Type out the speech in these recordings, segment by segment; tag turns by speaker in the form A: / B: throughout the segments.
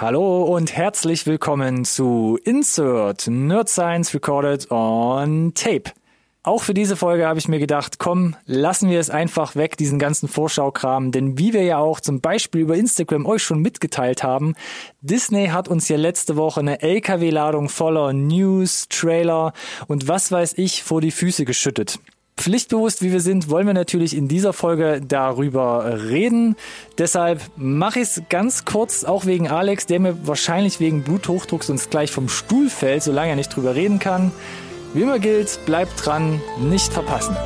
A: Hallo und herzlich willkommen zu Insert Nerd Science Recorded on Tape. Auch für diese Folge habe ich mir gedacht, komm, lassen wir es einfach weg, diesen ganzen Vorschaukram, denn wie wir ja auch zum Beispiel über Instagram euch schon mitgeteilt haben, Disney hat uns ja letzte Woche eine LKW-Ladung voller News, Trailer und was weiß ich vor die Füße geschüttet. Pflichtbewusst wie wir sind, wollen wir natürlich in dieser Folge darüber reden. Deshalb mache ich es ganz kurz, auch wegen Alex, der mir wahrscheinlich wegen Bluthochdrucks uns gleich vom Stuhl fällt, solange er nicht drüber reden kann. Wie immer gilt, bleibt dran, nicht verpassen.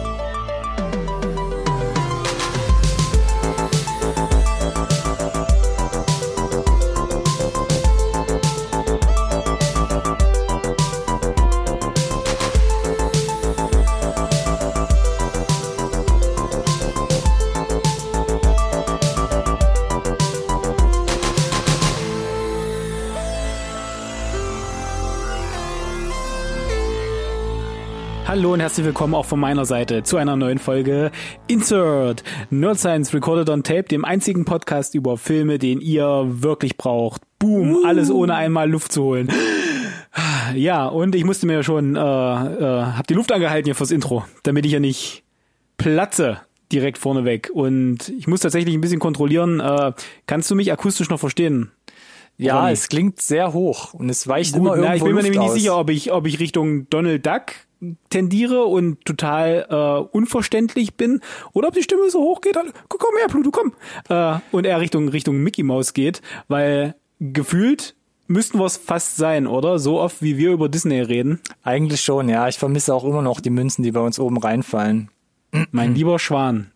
B: Hallo und herzlich willkommen auch von meiner Seite zu einer neuen Folge Insert Nerd Science Recorded on Tape, dem einzigen Podcast über Filme, den ihr wirklich braucht. Boom, uh. alles ohne einmal Luft zu holen. Ja, und ich musste mir schon, äh, äh, hab die Luft angehalten hier fürs Intro, damit ich ja nicht platze direkt vorneweg. Und ich muss tatsächlich ein bisschen kontrollieren. Äh, kannst du mich akustisch noch verstehen?
A: Ja, es klingt sehr hoch und es weicht Gut, immer irgendwo
B: na, Ich bin mir nämlich
A: aus.
B: nicht sicher, ob ich, ob ich Richtung Donald Duck tendiere und total äh, unverständlich bin oder ob die Stimme so hoch geht, komm, komm her, Pluto, komm. Äh, und er Richtung Richtung Mickey Mouse geht, weil gefühlt müssten wir es fast sein, oder? So oft wie wir über Disney reden.
A: Eigentlich schon, ja. Ich vermisse auch immer noch die Münzen, die bei uns oben reinfallen.
B: Mein lieber Schwan.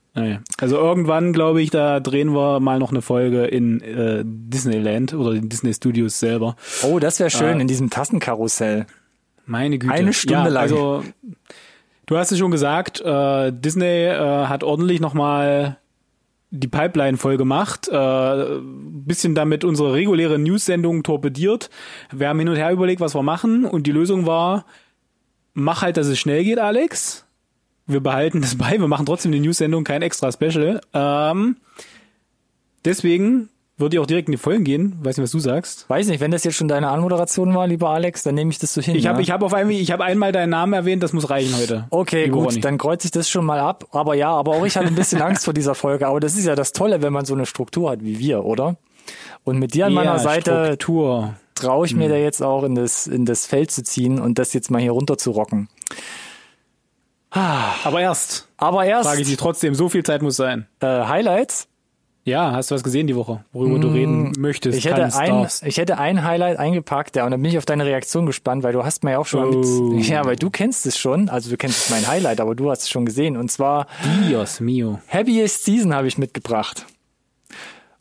B: Also irgendwann, glaube ich, da drehen wir mal noch eine Folge in äh, Disneyland oder in Disney Studios selber.
A: Oh, das wäre schön, äh, in diesem Tassenkarussell.
B: Meine Güte.
A: Eine Stunde
B: ja,
A: lang.
B: Also, du hast es schon gesagt, äh, Disney äh, hat ordentlich nochmal die Pipeline voll gemacht, äh, bisschen damit unsere reguläre News-Sendung torpediert. Wir haben hin und her überlegt, was wir machen und die Lösung war, mach halt, dass es schnell geht, Alex. Wir behalten das bei, wir machen trotzdem die News-Sendung, kein extra Special. Ähm, deswegen würde ich auch direkt in die Folgen gehen. Weiß nicht, was du sagst.
A: Weiß nicht, wenn das jetzt schon deine Anmoderation war, lieber Alex, dann nehme ich das so hin.
B: Ich habe
A: ja?
B: ich hab auf einmal, ich habe einmal deinen Namen erwähnt, das muss reichen heute.
A: Okay, gut,
B: Ronny.
A: dann kreuze ich das schon mal ab. Aber ja, aber auch ich hatte ein bisschen Angst vor dieser Folge. Aber das ist ja das Tolle, wenn man so eine Struktur hat wie wir, oder? Und mit dir an meiner
B: Ja,
A: Seite
B: Struktur.
A: traue ich mir da jetzt auch in das, in das Feld zu ziehen und das jetzt mal hier runter zu rocken.
B: Aber erst
A: Aber erst
B: frage ich dich trotzdem, so viel Zeit muss sein.
A: äh, Highlights.
B: Ja, hast du was gesehen die Woche, worüber du reden möchtest?
A: Mm, Ich hätte,
B: kannst,
A: ein,
B: darfst.
A: ich hätte ein Highlight eingepackt, ja, und dann bin ich auf deine Reaktion gespannt, weil du hast mir ja auch schon mal
B: Oh.
A: mit, ja, weil du kennst es schon, also du kennst mein Highlight, aber du hast es schon gesehen, und zwar
B: Dios mio.
A: Happiest Season habe ich mitgebracht.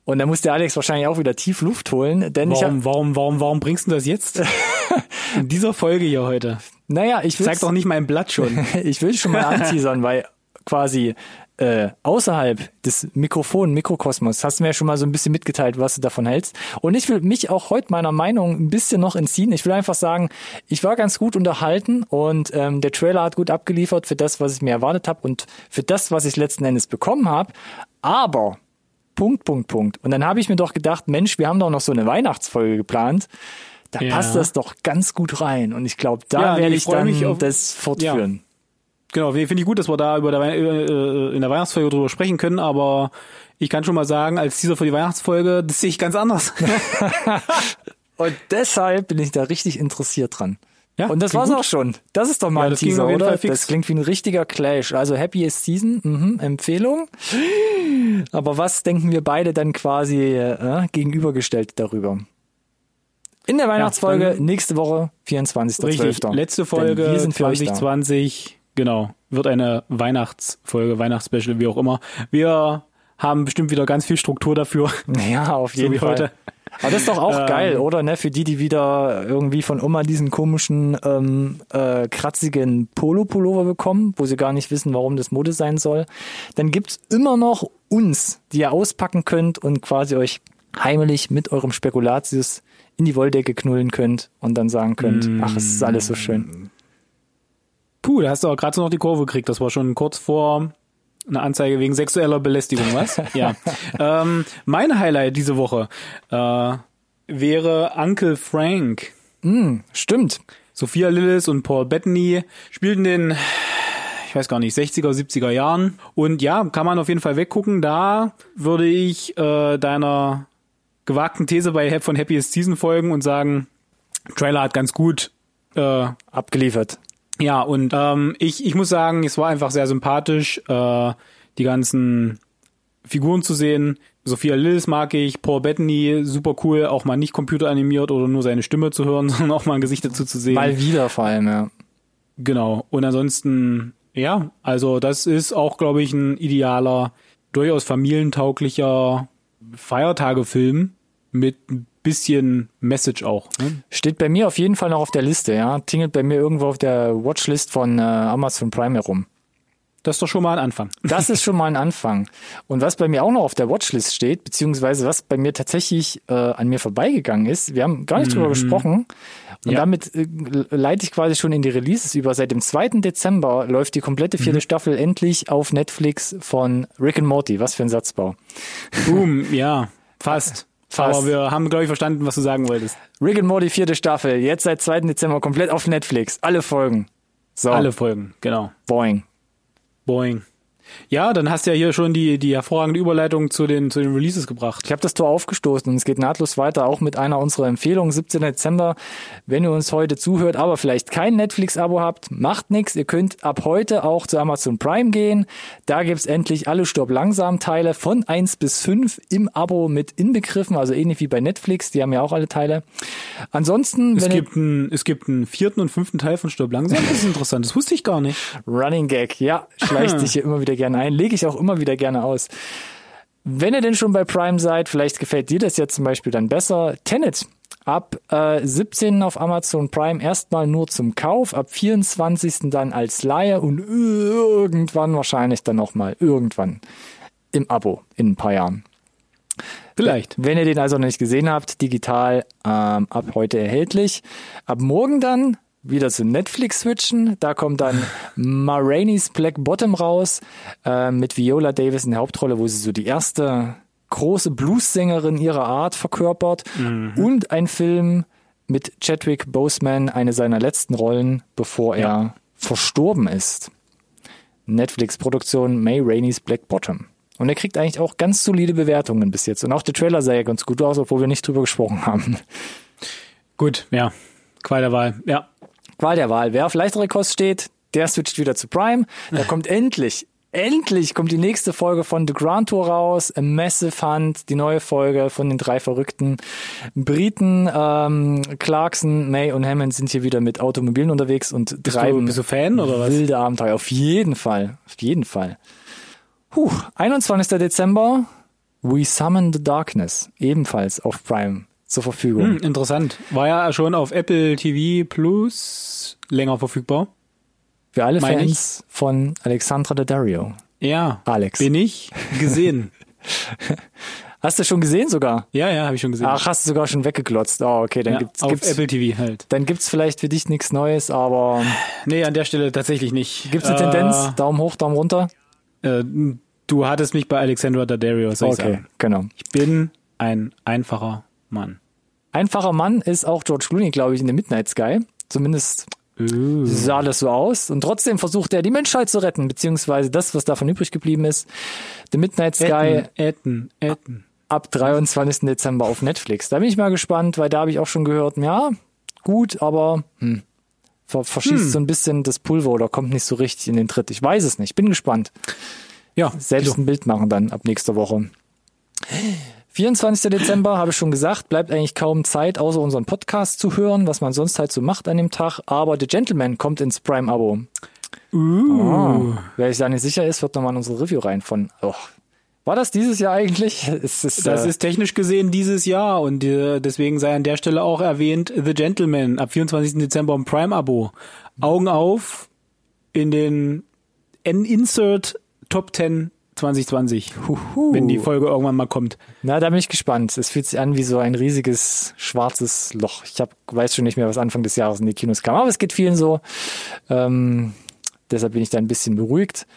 A: Und da muss der Alex wahrscheinlich auch wieder tief Luft holen, denn ich habe,
B: Warum, warum, warum, warum bringst du das jetzt? In dieser Folge hier heute.
A: naja, ich will,
B: Zeig doch nicht mein Blatt schon.
A: ich will schon mal anteasern, weil quasi äh, außerhalb des Mikrofon, Mikrokosmos, hast du mir ja schon mal so ein bisschen mitgeteilt, was du davon hältst. Und ich will mich auch heute meiner Meinung ein bisschen noch entziehen. Ich will einfach sagen, ich war ganz gut unterhalten und ähm, der Trailer hat gut abgeliefert für das, was ich mir erwartet habe und für das, was ich letzten Endes bekommen habe. Aber Punkt, Punkt, Punkt. Und dann habe ich mir doch gedacht, Mensch, wir haben doch noch so eine Weihnachtsfolge geplant. Da
B: Ja.
A: passt das doch ganz gut rein. Und ich glaube, da
B: Ja,
A: werde
B: ich
A: ich dann
B: auf-
A: das fortführen.
B: Genau, finde ich gut, dass wir da über der, Wei- äh, in der Weihnachtsfolge drüber sprechen können, aber ich kann schon mal sagen, als dieser für die Weihnachtsfolge, das sehe ich ganz anders.
A: Und deshalb bin ich da richtig interessiert dran.
B: Ja,
A: Und das war's
B: gut.
A: auch schon. Das ist doch mal
B: Ja,
A: ein Teaser, oder? Das klingt wie ein richtiger Clash. Also Happiest Season, mhm, Empfehlung. Aber was denken wir beide dann quasi äh, gegenübergestellt darüber? In der Weihnachtsfolge
B: dann-
A: nächste Woche, 24.12.
B: Richtig, letzte Folge
A: wir sind für euch da.
B: 2020, genau, wird eine Weihnachtsfolge, Weihnachtsspecial, wie auch immer. Wir haben bestimmt wieder ganz viel Struktur dafür.
A: Ja, auf jeden
B: wie
A: Fall.
B: heute.
A: Aber das ist doch auch
B: Ähm.
A: geil, oder? Ne? Für die, die wieder irgendwie von Oma diesen komischen, ähm, äh, kratzigen Polo-Pullover bekommen, wo sie gar nicht wissen, warum das Mode sein soll. Dann gibt's immer noch uns, die ihr auspacken könnt und quasi euch heimlich mit eurem Spekulatius in die Wolldecke knullen könnt und dann sagen könnt, ach, es ist alles so schön.
B: Puh, da hast du auch gerade so noch die Kurve gekriegt. Das war schon kurz vor einer Anzeige wegen sexueller Belästigung, was? ja. ähm, mein Highlight diese Woche. Äh, wäre Uncle Frank.
A: Mm, stimmt.
B: Sophia Lillis und Paul Bettany spielten den, ich weiß gar nicht, 60er, 70er Jahren. Und ja, kann man auf jeden Fall weggucken. Da würde ich äh, deiner gewagten These bei von Happiest Season folgen und sagen, Trailer hat ganz gut
A: äh, abgeliefert.
B: Ja, und ähm, ich, ich muss sagen, es war einfach sehr sympathisch, äh, die ganzen Figuren zu sehen. Sophia Lillis mag ich, Paul Bettany, super cool, auch mal nicht computeranimiert oder nur seine Stimme zu hören, sondern auch mal ein Gesicht dazu zu sehen.
A: Mal wieder vor allem, ja.
B: Genau. Und ansonsten, ja, also das ist auch, glaube ich, ein idealer, durchaus familientauglicher Feiertagefilm mit ein bisschen Message auch. Ne?
A: Steht bei mir auf jeden Fall noch auf der Liste, ja. Tingelt bei mir irgendwo auf der Watchlist von äh, Amazon Prime herum.
B: Das ist doch schon mal ein Anfang.
A: Das ist schon mal ein Anfang. Und was bei mir auch noch auf der Watchlist steht, beziehungsweise was bei mir tatsächlich äh, an mir vorbeigegangen ist, wir haben gar nicht drüber mhm. gesprochen. Und ja. damit äh, leite ich quasi schon in die Releases über. Seit dem 2. Dezember läuft die komplette vierte mhm. Staffel endlich auf Netflix von Rick and Morty. Was für ein Satzbau.
B: Boom, ja, fast. Fast. Aber wir haben, glaube ich, verstanden, was du sagen wolltest.
A: Rick and Morty vierte Staffel, jetzt seit 2. Dezember komplett auf Netflix. Alle Folgen.
B: So. Alle Folgen, genau.
A: Boing.
B: Boing. Ja, dann hast du ja hier schon die, die hervorragende Überleitung zu den, zu den Releases gebracht.
A: Ich habe das Tor aufgestoßen und es geht nahtlos weiter, auch mit einer unserer Empfehlungen, 17. Dezember. Wenn ihr uns heute zuhört, aber vielleicht kein Netflix-Abo habt, macht nichts. Ihr könnt ab heute auch zu Amazon Prime gehen. Da gibt's endlich alle Stopp langsam Teile von eins bis fünf im Abo mit inbegriffen, also ähnlich wie bei Netflix, die haben ja auch alle Teile. Ansonsten,
B: es gibt einen, es gibt einen vierten und fünften Teil von Stopp langsam. Das ist interessant. Das wusste ich gar nicht.
A: Running Gag, ja, schleicht sich hier immer wieder gerne ein, lege ich auch immer wieder gerne aus. Wenn ihr denn schon bei Prime seid, vielleicht gefällt dir das jetzt zum Beispiel dann besser. Tenet ab äh, 17. auf Amazon Prime erstmal nur zum Kauf, ab 24. dann als Leihe und irgendwann wahrscheinlich dann nochmal irgendwann im Abo in ein paar Jahren.
B: Vielleicht.
A: Wenn ihr den also noch nicht gesehen habt, digital ähm, ab heute erhältlich. Ab morgen dann wieder zu Netflix switchen. Da kommt dann Ma Rainey's Black Bottom raus äh, mit Viola Davis in der Hauptrolle, wo sie so die erste große Blues-Sängerin ihrer Art verkörpert. Mhm. Und ein Film mit Chadwick Boseman, eine seiner letzten Rollen, bevor ja. er verstorben ist. Netflix-Produktion May Rainey's Black Bottom. Und er kriegt eigentlich auch ganz solide Bewertungen bis jetzt. Und auch der Trailer sah ja ganz gut aus, obwohl wir nicht drüber gesprochen haben.
B: Gut, ja. Qual der Wahl, ja.
A: Qual der Wahl. Wer auf leichtere Kost steht, der switcht wieder zu Prime. Da kommt endlich, endlich kommt die nächste Folge von The Grand Tour raus. A Massive Hunt, die neue Folge von den drei verrückten Briten. Ähm, Clarkson, May und Hammond sind hier wieder mit Automobilen unterwegs und
B: bist
A: treiben
B: du, bist du Fan oder was?
A: wilde Abenteuer. Auf jeden Fall, auf jeden Fall. Puh, 21. Dezember, We Summon the Darkness, ebenfalls auf Prime zur Verfügung. Hm,
B: interessant. War ja schon auf Apple TV Plus länger verfügbar.
A: Für alle Meine Fans ich? von Alexandra Daddario.
B: Ja, Alex. Bin ich gesehen.
A: Hast du schon gesehen sogar?
B: Ja, ja, habe ich schon gesehen.
A: Ach, hast du sogar schon weggeklotzt. Oh, okay, dann ja, gibt's,
B: auf
A: gibt's
B: Apple TV halt.
A: Dann gibt's vielleicht für dich nichts Neues, aber
B: Nee, an der Stelle tatsächlich nicht.
A: Gibt's eine äh, Tendenz? Daumen hoch, Daumen runter?
B: Äh, du hattest mich bei Alexandra Daddario, soll okay, ich sagen.
A: genau.
B: Ich bin ein einfacher Mann.
A: Einfacher Mann ist auch George Clooney, glaube ich, in The Midnight Sky. Zumindest uh. sah das so aus. Und trotzdem versucht er, die Menschheit zu retten, beziehungsweise das, was davon übrig geblieben ist. The Midnight Sky.
B: Etten, Etten, Etten.
A: Ab 23. Dezember auf Netflix. Da bin ich mal gespannt, weil da habe ich auch schon gehört, ja, gut, aber hm, verschießt hm. so ein bisschen das Pulver oder kommt nicht so richtig in den Tritt. Ich weiß es nicht. Bin gespannt. Ja. Selbst so. ein Bild machen dann ab nächster Woche. 24. Dezember, habe ich schon gesagt, bleibt eigentlich kaum Zeit, außer unseren Podcast zu hören, was man sonst halt so macht an dem Tag. Aber The Gentleman kommt ins Prime-Abo.
B: Uh. Oh.
A: Wer sich da nicht sicher ist, wird nochmal in unsere Review rein von. Oh. War das dieses Jahr eigentlich?
B: Ist, ist, das äh, ist technisch gesehen dieses Jahr und äh, deswegen sei an der Stelle auch erwähnt The Gentleman ab 24. Dezember im Prime-Abo. Augen auf in den N-Insert Top 10 2020, Huhu. wenn die Folge irgendwann mal kommt.
A: Na, da bin ich gespannt. Es fühlt sich an wie so ein riesiges schwarzes Loch. Ich hab, weiß schon nicht mehr, was Anfang des Jahres in die Kinos kam, aber es geht vielen so. Ähm, deshalb bin ich da ein bisschen beruhigt.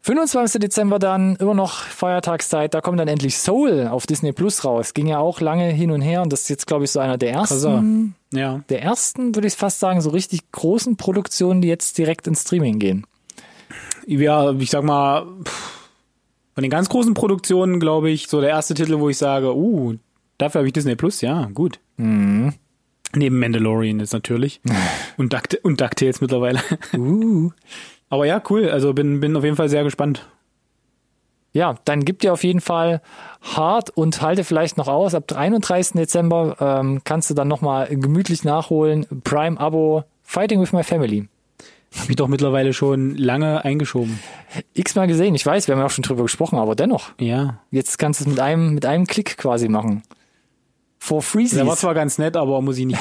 A: 25. Dezember dann, immer noch Feiertagszeit, da kommt dann endlich Soul auf Disney Plus raus. Ging ja auch lange hin und her und das ist jetzt, glaube ich, so einer der ersten,
B: Ja.
A: der ersten, würde ich fast sagen, so richtig großen Produktionen, die jetzt direkt ins Streaming gehen.
B: Ja, ich sag mal, pff, von den ganz großen Produktionen, glaube ich, so der erste Titel, wo ich sage, uh, dafür habe ich Disney Plus, ja, gut.
A: Mhm.
B: Neben Mandalorian ist natürlich. und, Duct und DuckTales mittlerweile.
A: Uh.
B: Aber ja, cool. Also bin, bin auf jeden Fall sehr gespannt.
A: Ja, dann gibt dir auf jeden Fall hart und halte vielleicht noch aus. Ab 31. Dezember ähm, kannst du dann nochmal gemütlich nachholen. Prime-Abo Fighting with My Family.
B: Hab ich doch mittlerweile schon lange eingeschoben.
A: X-mal gesehen. Ich weiß, wir haben ja auch schon drüber gesprochen, aber dennoch.
B: Ja.
A: Jetzt kannst du es mit einem, mit einem Klick quasi machen. For free.
B: Der war zwar ganz nett, aber muss ich nicht.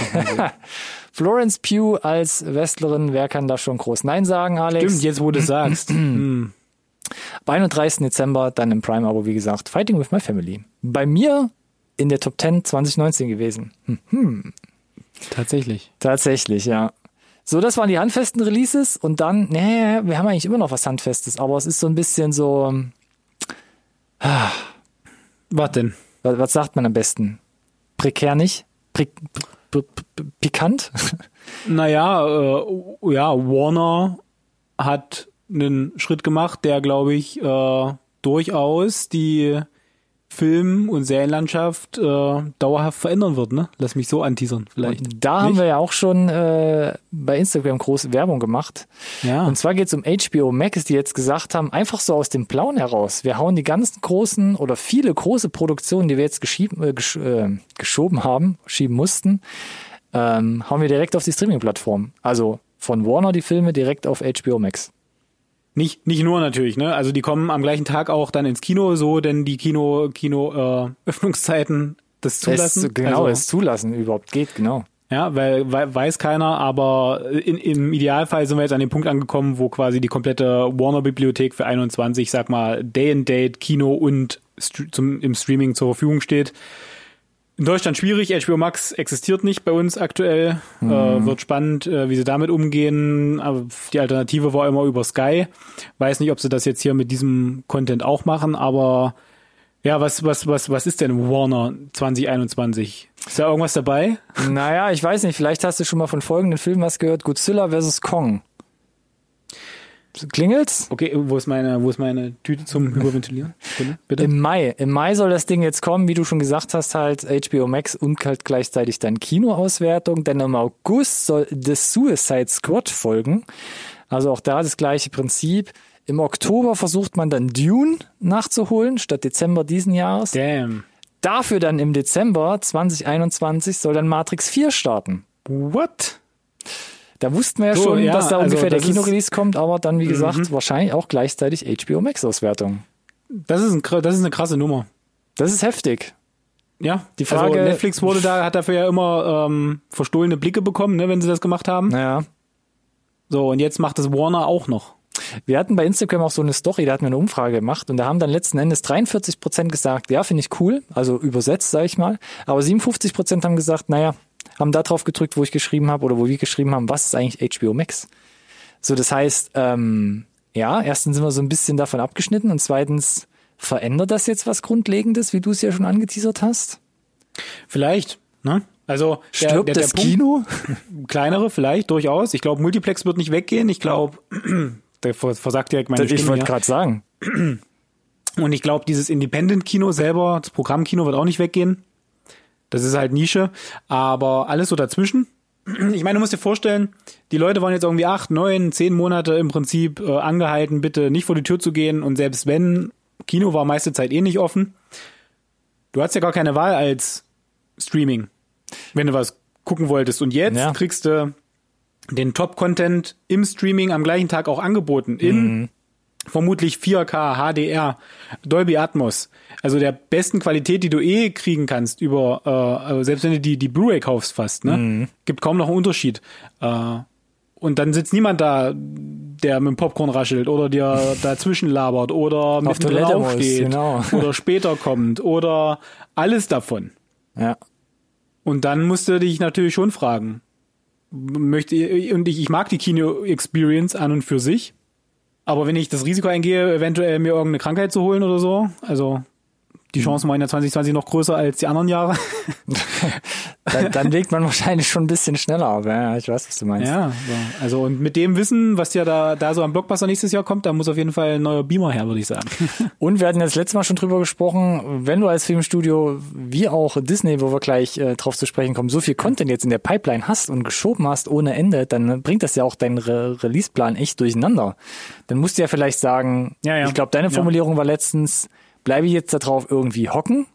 A: Florence Pugh als Wrestlerin, wer kann da schon groß Nein sagen, Alex?
B: Stimmt, jetzt wo du sagst. Hm.
A: Am 31. Dezember dann im Prime-Abo, wie gesagt, Fighting with My Family. Bei mir in der Top 10 2019 gewesen. Hm.
B: Tatsächlich.
A: Tatsächlich, ja. So, das waren die handfesten Releases und dann, nee, wir haben eigentlich immer noch was Handfestes, aber es ist so ein bisschen so,
B: Was denn?
A: was, was sagt man am besten? Prekär nicht? Pri p- p- pikant?
B: Naja, äh, ja, Warner hat einen Schritt gemacht, der, glaube ich, äh, durchaus die Film- und Serienlandschaft äh, dauerhaft verändern wird, ne? Lass mich so anteasern, vielleicht.
A: Und da haben
B: Nicht?
A: wir ja auch schon äh, bei Instagram große Werbung gemacht.
B: Ja.
A: Und zwar geht es um HBO Max, die jetzt gesagt haben, einfach so aus dem Blauen heraus. Wir hauen die ganzen großen oder viele große Produktionen, die wir jetzt geschieben, äh, gesch äh, geschoben haben, schieben mussten, ähm, hauen wir direkt auf die Streaming-Plattform. Also von Warner die Filme direkt auf HBO Max.
B: Nicht, nicht nur natürlich, ne? Also die kommen am gleichen Tag auch dann ins Kino, so denn die Kino, Kino äh, Öffnungszeiten das zulassen.
A: Es, genau,
B: also,
A: es zulassen überhaupt geht, genau.
B: Ja, weil, weil weiß keiner, aber in, im Idealfall sind wir jetzt an dem Punkt angekommen, wo quasi die komplette Warner-Bibliothek für 21, sag mal, Day and Date, Kino und zum, im Streaming zur Verfügung steht. In Deutschland schwierig, HBO Max existiert nicht bei uns aktuell. Äh, wird spannend, äh, wie sie damit umgehen. Aber die Alternative war immer über Sky. Weiß nicht, ob sie das jetzt hier mit diesem Content auch machen, aber ja, was, was, was, was ist denn Warner 2021? Ist da irgendwas dabei?
A: Naja, ich weiß nicht, vielleicht hast du schon mal von folgenden Filmen was gehört. Godzilla vs. Kong. Klingelt's?
B: Okay, wo ist meine, wo ist meine Tüte zum Hyperventilieren? Sekunde, Bitte.
A: Im Mai. Im Mai soll das Ding jetzt kommen, wie du schon gesagt hast, halt HBO Max und halt gleichzeitig dann Kinoauswertung. Denn im August soll The Suicide Squad folgen. Also auch da das gleiche Prinzip. Im Oktober versucht man dann Dune nachzuholen, statt Dezember diesen Jahres.
B: Damn.
A: Dafür dann im Dezember 2021 soll dann Matrix 4 starten.
B: What?
A: Da wussten wir ja
B: So,
A: schon,
B: ja,
A: dass da
B: also
A: ungefähr der
B: Mhm.
A: Kinorelease kommt, aber dann, wie gesagt, wahrscheinlich auch gleichzeitig HBO Max-Auswertung.
B: Das ist, ein, das ist eine krasse Nummer.
A: Das ist heftig.
B: Ja,
A: Die Frage-
B: also Netflix wurde da, hat dafür ja immer ähm, verstohlene Blicke bekommen, ne, wenn sie das gemacht haben.
A: Naja.
B: So, und jetzt macht das Warner auch noch.
A: Wir hatten bei Instagram auch so eine Story, da hatten wir eine Umfrage gemacht und da haben dann letzten Endes 43 Prozent gesagt, ja, finde ich cool, also übersetzt, sage ich mal. Aber 57 Prozent haben gesagt, naja, haben da drauf gedrückt, wo ich geschrieben habe oder wo wir geschrieben haben, was ist eigentlich HBO Max? So, das heißt, ähm, ja, erstens sind wir so ein bisschen davon abgeschnitten und zweitens verändert das jetzt was Grundlegendes, wie du es ja schon angeteasert hast?
B: Vielleicht, ne? Also der,
A: Stirbt
B: der, der
A: das
B: Punkt,
A: Kino?
B: kleinere vielleicht durchaus. Ich glaube, Multiplex wird nicht weggehen. Ich glaube, der vers- versagt direkt meine
A: ich
B: Stimme.
A: wollte
B: hier.
A: gerade sagen.
B: Und ich glaube, dieses Independent-Kino selber, das Programmkino wird auch nicht weggehen. Das ist halt Nische. Aber alles so dazwischen. Ich meine, du musst dir vorstellen, die Leute waren jetzt irgendwie acht, neun, zehn Monate im Prinzip äh, angehalten, bitte nicht vor die Tür zu gehen. Und selbst wenn, Kino war meiste Zeit eh nicht offen. Du hast ja gar keine Wahl als Streaming, wenn du was gucken wolltest. Und jetzt
A: Ja.
B: kriegst du den Top-Content im Streaming am gleichen Tag auch angeboten. In vermutlich 4K, HDR, Dolby Atmos. Also der besten Qualität, die du eh kriegen kannst über, äh, also selbst wenn du die, die Blu-ray kaufst fast, ne? Gibt kaum noch einen Unterschied. Äh, und dann sitzt niemand da, der mit dem Popcorn raschelt oder dir dazwischen labert oder mittendrin
A: Toilette muss,
B: aufsteht
A: genau.
B: oder später kommt oder alles davon.
A: Ja.
B: Und dann musst du dich natürlich schon fragen, möchte und ich, ich mag die Kino-Experience an und für sich, Aber wenn ich das Risiko eingehe, eventuell mir irgendeine Krankheit zu holen oder so, also die Chancen waren ja 2020 noch größer als die anderen Jahre.
A: dann, dann legt man wahrscheinlich schon ein bisschen schneller auf. Ja, ich weiß, was du meinst.
B: Ja, so. also und mit dem Wissen, was ja da, da so am Blockbuster nächstes Jahr kommt, da muss auf jeden Fall ein neuer Beamer her, würde ich sagen.
A: Und wir hatten das letzte Mal schon drüber gesprochen, wenn du als Filmstudio, wie auch Disney, wo wir gleich äh, drauf zu sprechen kommen, so viel Content jetzt in der Pipeline hast und geschoben hast ohne Ende, dann bringt das ja auch deinen Re Releaseplan echt durcheinander. Dann musst du ja vielleicht sagen, ja, ja. ich glaube, deine Formulierung ja. war letztens, bleibe ich jetzt darauf irgendwie hocken?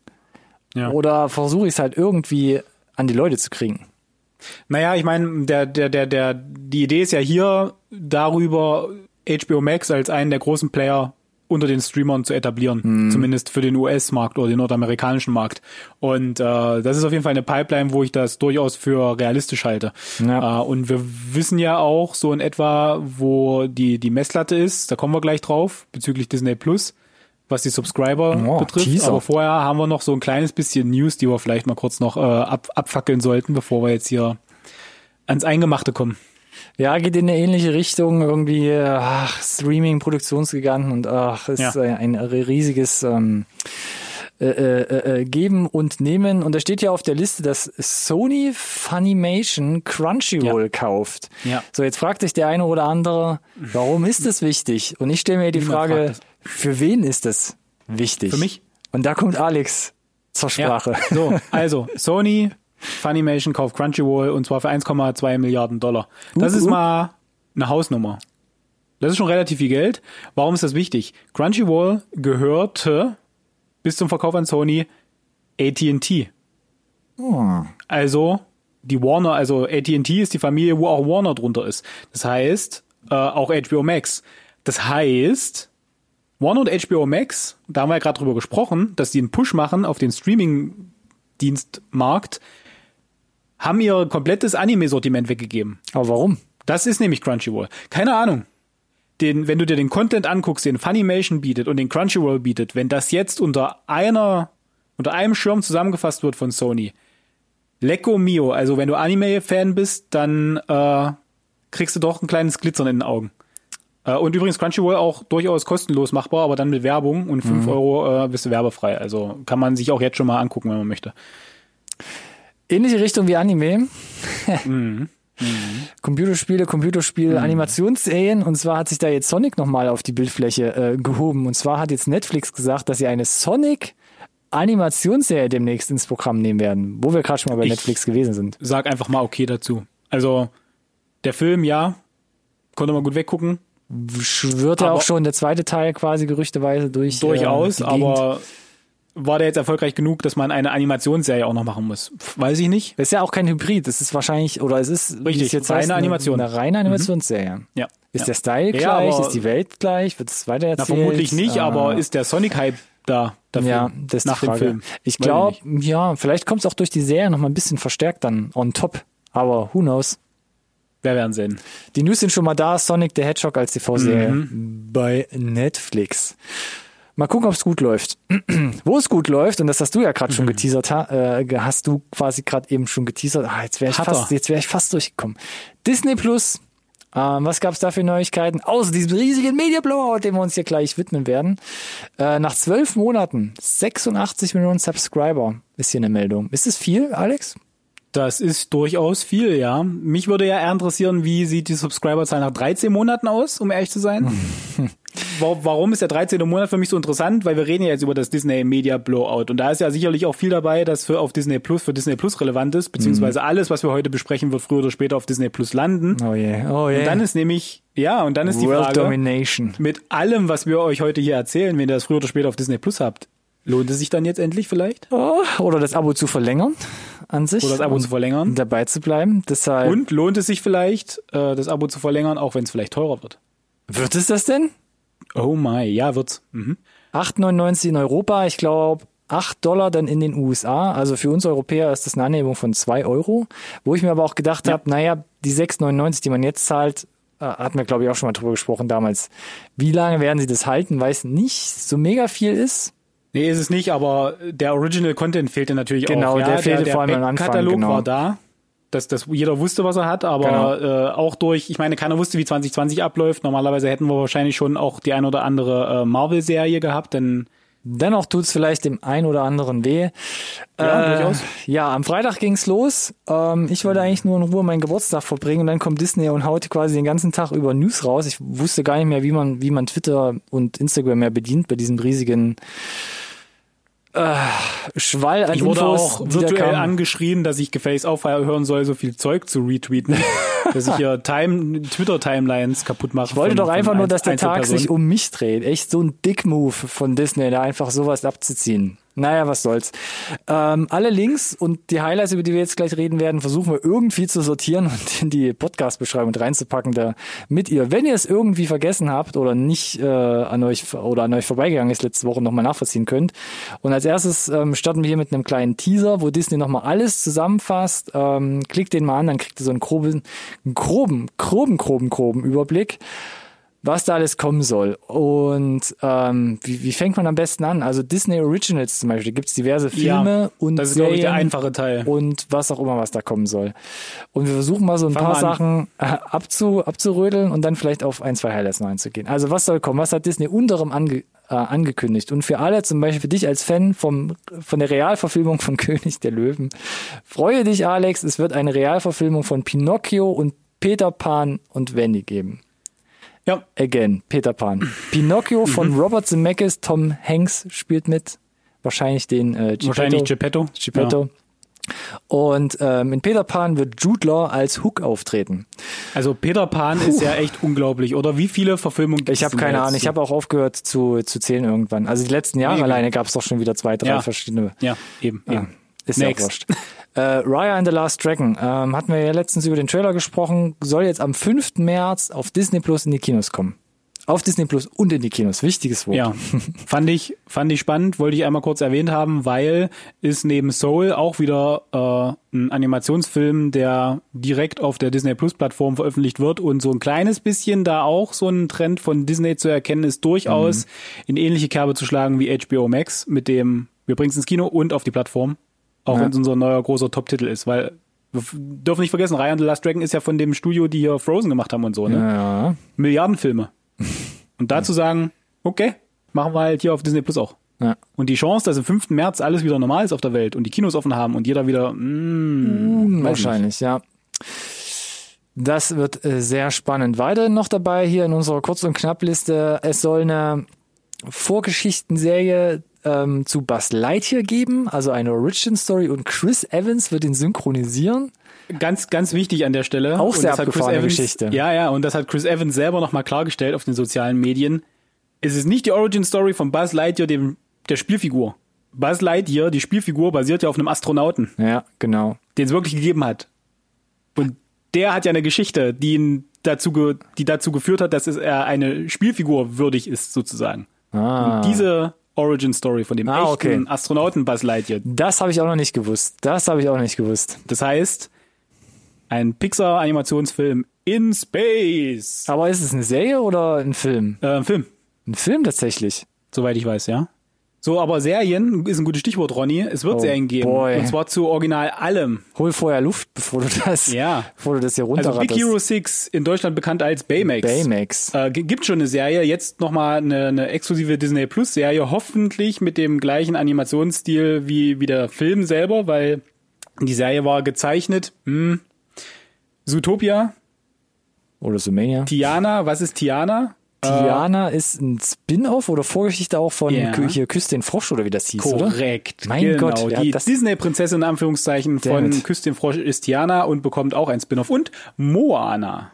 A: Ja. Oder versuche ich es halt irgendwie an die Leute zu kriegen?
B: Naja, ich meine, der, der, der, der, die Idee ist ja hier darüber, HBO Max als einen der großen Player unter den Streamern zu etablieren, hm. zumindest für den US-Markt oder den nordamerikanischen Markt. Und äh, das ist auf jeden Fall eine Pipeline, wo ich das durchaus für realistisch halte. Ja. Äh, und wir wissen ja auch so in etwa, wo die die Messlatte ist. Da kommen wir gleich drauf bezüglich Disney Plus was die Subscriber oh, betrifft. Teaser. Aber vorher haben wir noch so ein kleines bisschen News, die wir vielleicht mal kurz noch äh, ab, abfackeln sollten, bevor wir jetzt hier ans Eingemachte kommen.
A: Ja, geht in eine ähnliche Richtung. Irgendwie, ach, Streaming, Produktionsgiganten und ach, ist ja. ein riesiges ähm, äh, äh, äh, geben und nehmen. Und da steht ja auf der Liste, dass Sony Funimation Crunchyroll ja. kauft. Ja. So, jetzt fragt sich der eine oder andere, warum ist das wichtig? Und ich stelle mir die Frage, für wen ist das wichtig?
B: Für mich.
A: Und da kommt Alex zur Sprache.
B: Ja, so, also Sony Funimation kauft Crunchyroll und zwar für 1,2 Milliarden Dollar. Das uh, uh. ist mal eine Hausnummer. Das ist schon relativ viel Geld. Warum ist das wichtig? Crunchyroll gehörte bis zum Verkauf an Sony AT&T. Oh. Also die Warner, also AT&T ist die Familie, wo auch Warner drunter ist. Das heißt, äh, auch HBO Max. Das heißt, Warner und HBO Max, da haben wir ja gerade drüber gesprochen, dass die einen Push machen auf den Streaming-Dienstmarkt, haben ihr komplettes Anime-Sortiment weggegeben.
A: Aber warum?
B: Das ist nämlich Crunchyroll. Keine Ahnung. Den, wenn du dir den Content anguckst, den Funimation bietet und den Crunchyroll bietet, wenn das jetzt unter einer, unter einem Schirm zusammengefasst wird von Sony, Lecco Mio, also wenn du Anime-Fan bist, dann äh, kriegst du doch ein kleines Glitzern in den Augen. Äh, und übrigens Crunchyroll auch durchaus kostenlos machbar, aber dann mit Werbung und 5 mhm. Euro äh, bist du werbefrei. Also kann man sich auch jetzt schon mal angucken, wenn man möchte.
A: Ähnliche Richtung wie Anime. mhm. Mhm. Computerspiele, Computerspiele, mhm. Animationsserien. Und zwar hat sich da jetzt Sonic nochmal auf die Bildfläche äh, gehoben. Und zwar hat jetzt Netflix gesagt, dass sie eine Sonic Animationsserie demnächst ins Programm nehmen werden, wo wir gerade schon mal bei ich Netflix gewesen sind.
B: Sag einfach mal okay dazu. Also der Film, ja, konnte man gut weggucken
A: schwirrt ja auch schon der zweite Teil quasi gerüchteweise durch.
B: Durchaus, äh, aber war der jetzt erfolgreich genug, dass man eine Animationsserie auch noch machen muss? Weiß ich nicht.
A: Das ist ja auch kein Hybrid, das ist wahrscheinlich, oder es ist
B: Richtig, jetzt reine heißt, Animation.
A: Eine, reine Animationsserie. Mhm.
B: Ja.
A: Ist
B: ja.
A: der Style gleich? Ja, ist die Welt gleich? Wird es weiter erzählt?
B: Na, vermutlich nicht, ah. aber ist der Sonic-Hype da dafür?
A: Ja, das ist nach dem Film. Ich glaube, ja, vielleicht kommt es auch durch die Serie noch mal ein bisschen verstärkt dann on top. Aber who knows?
B: Wir werden sehen.
A: Die News sind schon mal da. Sonic the Hedgehog als TV-Serie mhm. bei Netflix. Mal gucken, ob es gut läuft. Wo es gut läuft, und das hast du ja gerade mhm. schon geteasert, äh, hast du quasi gerade eben schon geteasert. Ah, jetzt wäre ich, fast, jetzt wär ich fast durchgekommen. Disney Plus, ähm, was gab's da für Neuigkeiten? Außer diesem riesigen Media Blowout, dem wir uns hier gleich widmen werden. Äh, nach zwölf Monaten 86 Millionen Subscriber ist hier eine Meldung. Ist es viel, Alex?
B: Das ist durchaus viel, ja. Mich würde ja eher interessieren, wie sieht die Subscriberzahl nach 13 Monaten aus, um ehrlich zu sein. Warum ist der 13. Monat für mich so interessant? Weil wir reden ja jetzt über das Disney Media Blowout. Und da ist ja sicherlich auch viel dabei, das für auf Disney Plus, für Disney Plus relevant ist, beziehungsweise mhm. alles, was wir heute besprechen, wird früher oder später auf Disney Plus landen.
A: Oh yeah, oh yeah.
B: Und dann ist nämlich, ja, und dann ist
A: World
B: die Frage,
A: Domination.
B: mit allem, was wir euch heute hier erzählen, wenn ihr das früher oder später auf Disney Plus habt, lohnt es sich dann jetzt endlich vielleicht?
A: Oh, oder das Abo zu verlängern an sich.
B: Oder das Abo zu verlängern.
A: Dabei zu bleiben. Deshalb
B: Und lohnt es sich vielleicht, äh, das Abo zu verlängern, auch wenn es vielleicht teurer wird?
A: Wird es das denn?
B: Oh my, ja, wird's. Mhm.
A: 8,99 in Europa, ich glaube 8 Dollar dann in den USA. Also für uns Europäer ist das eine Anhebung von 2 Euro. Wo ich mir aber auch gedacht ja. habe, naja, die 6,99, die man jetzt zahlt, äh, hatten wir glaube ich auch schon mal drüber gesprochen damals. Wie lange werden sie das halten, weil es nicht so mega viel ist.
B: Nee, ist es nicht, aber der Original Content fehlte natürlich
A: genau,
B: auch.
A: Genau, der fehlte
B: der,
A: vor allem am Anfang.
B: Katalog
A: genau.
B: war da. dass, dass jeder wusste, was er hat, aber
A: Genau.
B: äh, auch durch, ich meine, keiner wusste, wie 2020 abläuft. Normalerweise hätten wir wahrscheinlich schon auch die ein oder andere äh, Marvel-Serie gehabt, denn
A: Dennoch tut's vielleicht dem einen oder anderen weh.
B: Ja,
A: äh,
B: durchaus.
A: Ja, am Freitag ging's los. Ähm, ich wollte eigentlich nur in Ruhe meinen Geburtstag verbringen und dann kommt Disney und haut quasi den ganzen Tag über News raus. Ich wusste gar nicht mehr, wie man, wie man Twitter und Instagram mehr bedient bei diesem riesigen äh, Schwall an
B: ich wurde
A: Infos,
B: auch virtuell angeschrien, dass ich Gefäß aufhören soll, so viel Zeug zu retweeten, dass ich hier Time, Twitter-Timelines kaputt mache.
A: Ich wollte
B: von-
A: doch einfach nur, dass der Tag sich um mich dreht. Echt so ein Dick-Move von Disney, da einfach sowas abzuziehen. Naja, was soll's. Ähm, alle Links und die Highlights, über die wir jetzt gleich reden werden, versuchen wir irgendwie zu sortieren und in die Podcast-Beschreibung reinzupacken, damit ihr, wenn ihr es irgendwie vergessen habt oder nicht äh, an euch oder an euch vorbeigegangen ist letzte Woche, nochmal nachvollziehen könnt. Und als erstes ähm, starten wir hier mit einem kleinen Teaser, wo Disney nochmal alles zusammenfasst. Ähm, klickt den mal an, dann kriegt ihr so einen groben, groben, groben, groben, groben Überblick was da alles kommen soll. Und ähm, wie, wie fängt man am besten an? Also Disney Originals zum Beispiel, gibt's diverse Filme
B: Ja,
A: und
B: das ist, glaube ich, der
A: Serien
B: einfache Teil.
A: und was auch immer, was da kommen soll. Und wir versuchen mal so ein
B: Fang
A: paar. Sachen äh, abzu, abzurödeln und dann vielleicht auf ein, zwei Highlights noch einzugehen. Also was soll kommen? Was hat Disney unterem ange, äh, angekündigt? Und für alle, zum Beispiel für dich als Fan vom, von der Realverfilmung von König der Löwen, freue dich, Alex, es wird eine Realverfilmung von Pinocchio und Peter Pan und Wendy geben.
B: Ja,
A: Again, Peter Pan. Pinocchio von
B: Mhm.
A: Robert Zemeckis, Tom Hanks spielt mit. Wahrscheinlich den äh, Geppetto.
B: wahrscheinlich Geppetto.
A: Geppetto. Und ähm, in Peter Pan wird Jude Law als Hook auftreten.
B: Also Peter Pan ist ja echt unglaublich, oder? Wie viele Verfilmungen gibt
A: Ich habe keine Ahnung, ich habe auch aufgehört zu, zu zählen irgendwann. Also die letzten Jahre
B: Nee,
A: alleine gab es doch schon wieder zwei, drei
B: Ja.
A: verschiedene.
B: Ja, eben,
A: Ja,
B: eben.
A: Ist ja
B: Next.
A: wurscht. Äh, Raya and the Last Dragon, ähm, hatten wir ja letztens über den Trailer gesprochen, soll jetzt am 5. März auf Disney Plus in die Kinos kommen. Auf Disney Plus und in die Kinos. Wichtiges Wort.
B: Ja, fand ich, fand ich spannend, wollte ich einmal kurz erwähnt haben, weil ist neben Soul auch wieder äh, ein Animationsfilm, der direkt auf der Disney Plus Plattform veröffentlicht wird und so ein kleines bisschen da auch so ein Trend von Disney zu erkennen ist, durchaus in ähnliche Kerbe zu schlagen wie HBO Max mit dem, wir bringen es ins Kino und auf die Plattform, auch
A: Ja.
B: wenn es unser neuer großer Top-Titel ist, weil wir dürfen nicht vergessen, Ryan the Last Dragon ist ja von dem Studio, die hier Frozen gemacht haben und so, ne?
A: Ja.
B: Milliardenfilme. Und dazu sagen, okay, machen wir halt hier auf Disney Plus auch.
A: ja.
B: Und die Chance, dass am 5. März alles wieder normal ist auf der Welt und die Kinos offen haben und jeder wieder, mm, weiß
A: Wahrscheinlich, ja. Das wird äh, sehr spannend. Weiterhin noch dabei hier in unserer Kurz- und Knappliste. Es soll eine Vorgeschichtenserie ähm, zu Buzz Lightyear geben, also eine Origin Story und Chris Evans wird ihn synchronisieren.
B: Ganz, ganz wichtig an der Stelle.
A: Auch
B: Und
A: sehr abgefahrene
B: Evans,
A: Geschichte.
B: Ja, ja, und das hat Chris Evans selber nochmal klargestellt auf den sozialen Medien. Es ist nicht die Origin Story von Buzz Lightyear, dem, der Spielfigur. Buzz Lightyear, die Spielfigur, basiert ja auf einem Astronauten,
A: Ja, genau.
B: den es wirklich gegeben hat. Und der hat ja eine Geschichte, die ihn dazu, die dazu geführt hat, dass es er eine Spielfigur würdig ist, sozusagen.
A: Ah.
B: Und diese Origin Story von dem
A: Ah,
B: echten
A: okay.
B: Astronauten Buzz Lightyear.
A: Das habe ich auch noch nicht gewusst. Das habe ich auch nicht gewusst.
B: Das heißt, ein Pixar-Animationsfilm in Space.
A: Aber ist es eine Serie oder ein Film?
B: Äh, ein Film,
A: Ein Film tatsächlich.
B: soweit ich weiß, ja. So, aber Serien ist ein gutes Stichwort, Ronny. Es wird
A: Oh,
B: Serien geben.
A: boy.
B: Und zwar zu original allem.
A: Hol vorher Luft, bevor du das,
B: Ja.
A: bevor du das hier
B: Also
A: runterratterst.
B: Big Hero 6, in Deutschland bekannt als Baymax.
A: Baymax.
B: Äh, gibt schon eine Serie, jetzt nochmal eine, eine exklusive Disney Plus Serie, hoffentlich mit dem gleichen Animationsstil wie, wie der Film selber, weil die Serie war gezeichnet. Hm. Zootopia,
A: Oder Sumania.
B: Tiana, was ist Tiana?
A: Tiana ist ein Spin-off oder Vorgeschichte auch von. Kü- hier Küss den Frosch oder wie das hieß, oder?
B: Korrekt.
A: Mein
B: genau.
A: Gott, ja,
B: die
A: das-
B: Disney-Prinzessin in Anführungszeichen von
A: Damn it.
B: Küss den Frosch ist Tiana und bekommt auch ein Spin-off. Und Moana.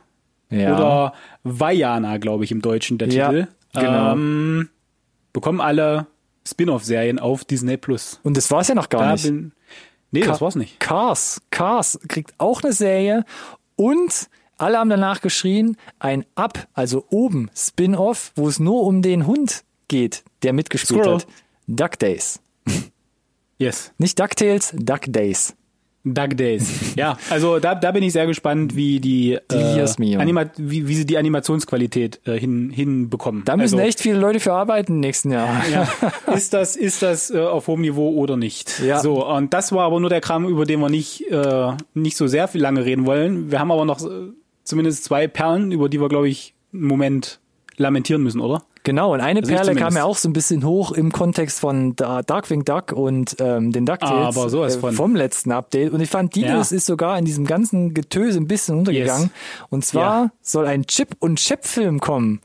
A: Ja.
B: Oder Vajana, glaube ich, im Deutschen der
A: Ja,
B: Titel.
A: genau.
B: Ähm, bekommen alle Spin-off-Serien auf Disney Plus.
A: Und das war's ja noch gar
B: Da
A: nicht.
B: bin, nee, das war's nicht.
A: Cars. Cars kriegt auch eine Serie und alle haben danach geschrien, ein Up, also oben Spin-off, wo es nur um den Hund geht, der mitgespielt
B: Squirrel.
A: hat. Duck Days.
B: Yes.
A: Nicht DuckTales, Duck Days.
B: Duck Days. Ja, also da, da bin ich sehr gespannt, wie die,
A: Dios
B: äh. Anima wie, wie sie die Animationsqualität äh, hin, hinbekommen.
A: Da müssen
B: also,
A: echt viele Leute für arbeiten nächsten Jahr.
B: ja, ist das, ist das äh, auf hohem Niveau oder nicht?
A: Ja.
B: So, und das war aber nur der Kram, über den wir nicht, äh, nicht so sehr viel lange reden wollen. Wir haben aber noch äh, zumindest zwei Perlen, über die wir, glaube ich, einen Moment lamentieren müssen, oder?
A: Genau, und eine
B: Also
A: Perle kam ja auch so ein bisschen hoch im Kontext von Da- Darkwing Duck und ähm, den DuckTales
B: Aber sowas
A: äh,
B: von.
A: vom letzten Update. Und ich fand, die
B: Ja.
A: News ist sogar in diesem ganzen Getöse ein bisschen untergegangen.
B: Yes.
A: Und zwar
B: Ja.
A: soll ein Chip- und Chap-Film kommen.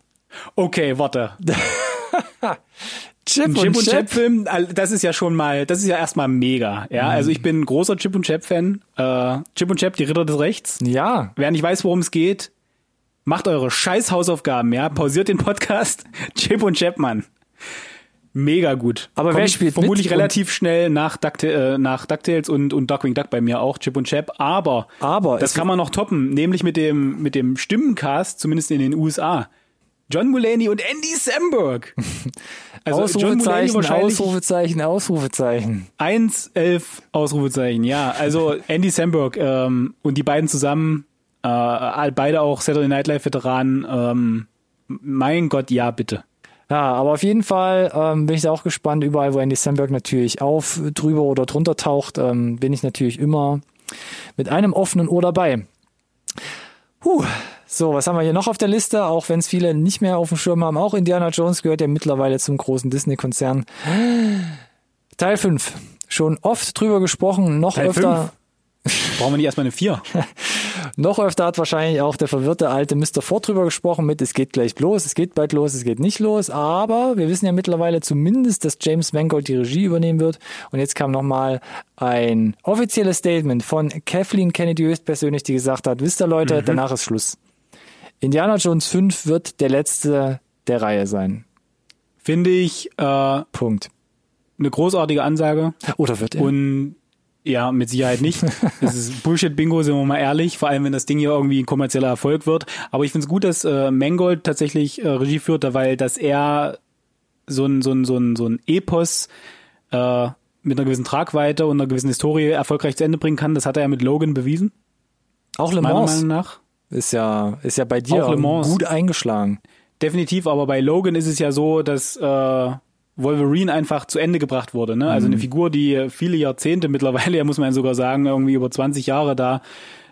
B: Okay, warte.
A: Chip,
B: Chip und
A: Chap.
B: Film, das ist ja schon mal, das ist ja erstmal mega. Ja,
A: Mhm.
B: also ich bin ein großer Chip und Chap Fan. Äh, Chip und Chap, die Ritter des Rechts.
A: Ja,
B: Wer nicht weiß, worum es geht, macht eure scheiß Hausaufgaben, ja. Pausiert den Podcast. Chip und Chap, Mann. Mega gut.
A: Aber wer spielt
B: vermutlich relativ schnell nach, Duckta äh, nach DuckTales und, und Darkwing Duck bei mir auch, Chip und Chap. Aber,
A: Aber
B: das kann man noch toppen, nämlich mit dem, mit dem Stimmencast, zumindest in den USA. John Mulaney und Andy Samberg. Also
A: Ausrufezeichen, Ausrufezeichen, Ausrufezeichen.
B: 1, 11 Ausrufezeichen, ja. Also Andy Samberg ähm, und die beiden zusammen, äh, beide auch Saturday Night Live Veteranen. Ähm, mein Gott, ja, bitte.
A: Ja, aber auf jeden Fall ähm, bin ich da auch gespannt. Überall, wo Andy Samberg natürlich auf, drüber oder drunter taucht, ähm, bin ich natürlich immer mit einem offenen Ohr dabei. Puh. So, was haben wir hier noch auf der Liste? Auch wenn es viele nicht mehr auf dem Schirm haben. Auch Indiana Jones gehört ja mittlerweile zum großen Disney-Konzern. Teil 5. Schon oft drüber gesprochen, noch
B: Teil
A: öfter.
B: Brauchen wir nicht erstmal eine 4?
A: Noch öfter hat wahrscheinlich auch der verwirrte alte Mr. Ford drüber gesprochen mit, es geht gleich los, es geht bald los, es geht nicht los, aber wir wissen ja mittlerweile zumindest, dass James Mangold die Regie übernehmen wird und jetzt kam nochmal ein offizielles Statement von Kathleen Kennedy höchstpersönlich, die gesagt hat, wisst ihr Leute, danach ist Schluss. Indiana Jones 5 wird der letzte der Reihe sein.
B: Finde ich äh, eine
A: Punkt.
B: großartige Ansage.
A: Oder wird er?
B: Und ja, mit Sicherheit nicht. Das ist Bullshit-Bingo, sind wir mal ehrlich. Vor allem, wenn das Ding hier irgendwie ein kommerzieller Erfolg wird. Aber ich finde es gut, dass äh, Mangold tatsächlich äh, Regie führt, weil dass er so ein, so ein, so ein, so ein Epos äh, mit einer gewissen Tragweite und einer gewissen Historie erfolgreich zu Ende bringen kann. Das hat er ja mit Logan bewiesen,
A: auch Le
B: meiner
A: Mans
B: Meinung nach.
A: Ist ja, ist ja bei dir
B: Auch
A: gut eingeschlagen.
B: Definitiv, aber bei Logan ist es ja so, dass äh, Wolverine einfach zu Ende gebracht wurde. Ne? Also eine Figur, die viele Jahrzehnte mittlerweile, ja muss man sogar sagen, irgendwie über 20 Jahre da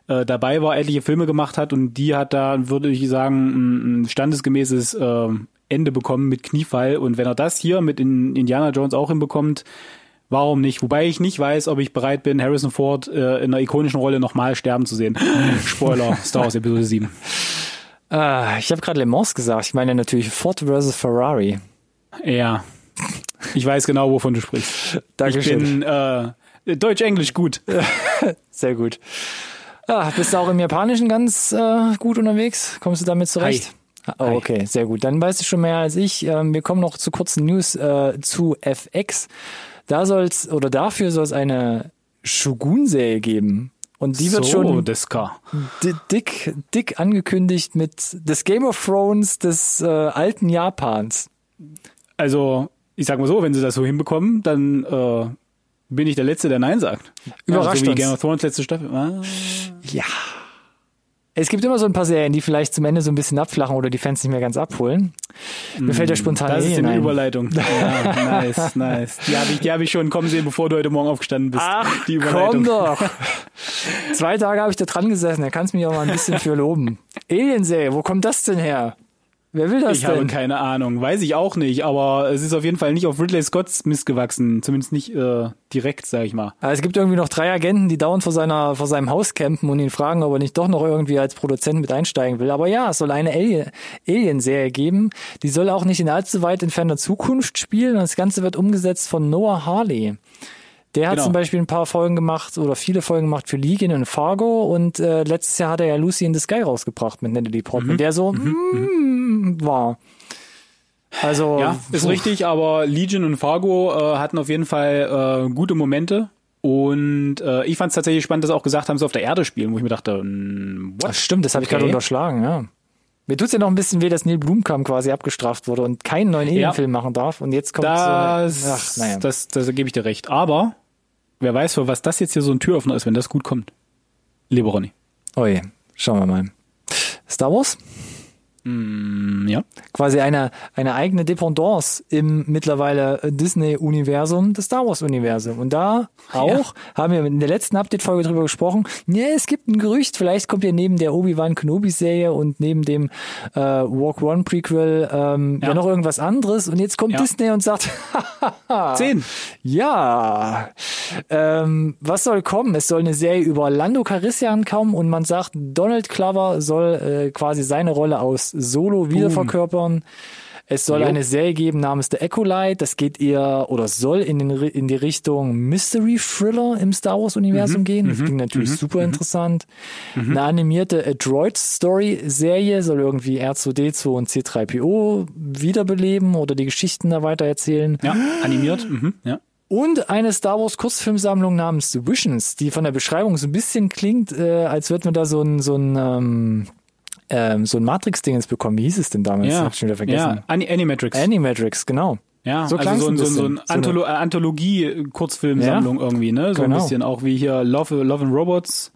B: äh, dabei war, etliche Filme gemacht hat und die hat da, würde ich sagen, ein, ein standesgemäßes äh, Ende bekommen mit Kniefall. Und wenn er das hier mit in Indiana Jones auch hinbekommt, warum nicht? Wobei ich nicht weiß, ob ich bereit bin, Harrison Ford äh, in einer ikonischen Rolle nochmal sterben zu sehen. Spoiler, Star Wars Episode 7.
A: Ah, ich habe gerade Le Mans gesagt. Ich meine natürlich Ford versus Ferrari.
B: Ja. Ich weiß genau, wovon du sprichst. Ich
A: Dankeschön.
B: bin äh, Deutsch-Englisch gut.
A: Sehr gut. Ah, bist du auch im Japanischen ganz äh, gut unterwegs? Kommst du damit zurecht? Oh,
B: Hi.
A: okay, sehr gut. Dann weißt du schon mehr als ich. Ähm, wir kommen noch zu kurzen News äh, zu FX. Da soll's oder dafür soll es eine Shogun-Serie geben. Und die wird
B: so,
A: schon dick, dick angekündigt mit des Game of Thrones des äh, alten Japans.
B: Also, ich sag mal so, wenn sie das so hinbekommen, dann äh, bin ich der Letzte, der Nein sagt.
A: Überrascht
B: ja, so wie
A: uns.
B: Game of Thrones letzte Staffel. Ah.
A: Ja. Es gibt immer so ein paar Serien, die vielleicht zum Ende so ein bisschen abflachen oder die Fans nicht mehr ganz abholen. Mir fällt ja spontan
B: Mm, Das ist eine
A: ein.
B: Überleitung. Ja, nice, nice. Die habe ich, die hab ich schon kommen sehen, bevor du heute Morgen aufgestanden bist.
A: Ach,
B: die
A: komm doch. Zwei Tage habe ich da dran gesessen, da kannst du mich auch mal ein bisschen für loben. Alien-Serie, wo kommt das denn her? Wer will das
B: Ich habe
A: denn?
B: keine Ahnung, weiß ich auch nicht, aber es ist auf jeden Fall nicht auf Ridley Scotts Mist gewachsen, zumindest nicht äh, direkt, sag ich mal.
A: Aber es gibt irgendwie noch drei Agenten, die dauernd vor, seiner, vor seinem Haus campen und ihn fragen, ob er nicht doch noch irgendwie als Produzent mit einsteigen will. Aber ja, es soll eine Alien- Alien-Serie geben. Die soll auch nicht in allzu weit entfernter Zukunft spielen. Und das Ganze wird umgesetzt von Noah Harley. Der hat
B: Genau.
A: zum Beispiel ein paar Folgen gemacht oder viele Folgen gemacht für Legion und Fargo und äh, letztes Jahr hat er ja Lucy in the Sky rausgebracht mit Natalie Portman, der so mm, war. Also
B: Ja, ist
A: puh.
B: richtig, aber Legion und Fargo äh, hatten auf jeden Fall äh, gute Momente. Und äh, ich fand es tatsächlich spannend, dass sie auch gesagt haben, sie auf der Erde spielen, wo ich mir dachte, mm, what?
A: Ach, stimmt, das habe ich gerade
B: Okay.
A: unterschlagen, ja. Mir tut's ja noch ein bisschen weh, dass Neil Blumkamp quasi abgestraft wurde und keinen neuen Alien-Film machen darf. Und jetzt kommt
B: Das,
A: so. Ach, naja.
B: das, das gebe ich dir recht. Aber wer weiß, für was das jetzt hier so ein Türöffner ist, wenn das gut kommt. Lieber Ronny.
A: Oje, schauen wir mal. Star Wars?
B: Mm, ja.
A: Quasi eine, eine eigene Dependance im mittlerweile Disney-Universum, das Star Wars-Universum. Und da auch ja. haben wir in der letzten Update-Folge drüber gesprochen, ja, es gibt ein Gerücht, vielleicht kommt ja neben der Obi-Wan Kenobi-Serie und neben dem äh, Walk One Prequel ähm, ja. ja. noch irgendwas anderes. Und jetzt kommt ja. Disney und sagt,
B: Zehn.
A: Ja. Ähm, was soll kommen? Es soll eine Serie über Lando Carissian kommen und man sagt, Donald Glover soll äh, quasi seine Rolle aus Solo wiederverkörpern. Es soll jo. eine Serie geben namens The Ecolite. Das geht eher oder soll in, den, in die Richtung Mystery Thriller im Star Wars Universum mhm. gehen. Das mhm. klingt natürlich mhm. super mhm. interessant. Mhm. Eine animierte Droid Story Serie soll irgendwie R2D2 und C3PO wiederbeleben oder die Geschichten da weiter erzählen.
B: Ja, animiert. Mhm. Ja.
A: Und eine Star Wars Kurzfilmsammlung namens Visions, die von der Beschreibung so ein bisschen klingt, äh, als würde man da so ein, so ein ähm, ähm, so ein Matrix-Ding jetzt bekommen. Wie hieß es denn damals?
B: Ja,
A: Hab ich schon wieder vergessen. Ja,
B: Animatrix.
A: Animatrix, genau.
B: Ja, so, also so, ein, so, so ein Antholo so Anthologie-Kurzfilmsammlung ja, irgendwie, ne? So genau. ein bisschen auch wie hier Love, Love and Robots.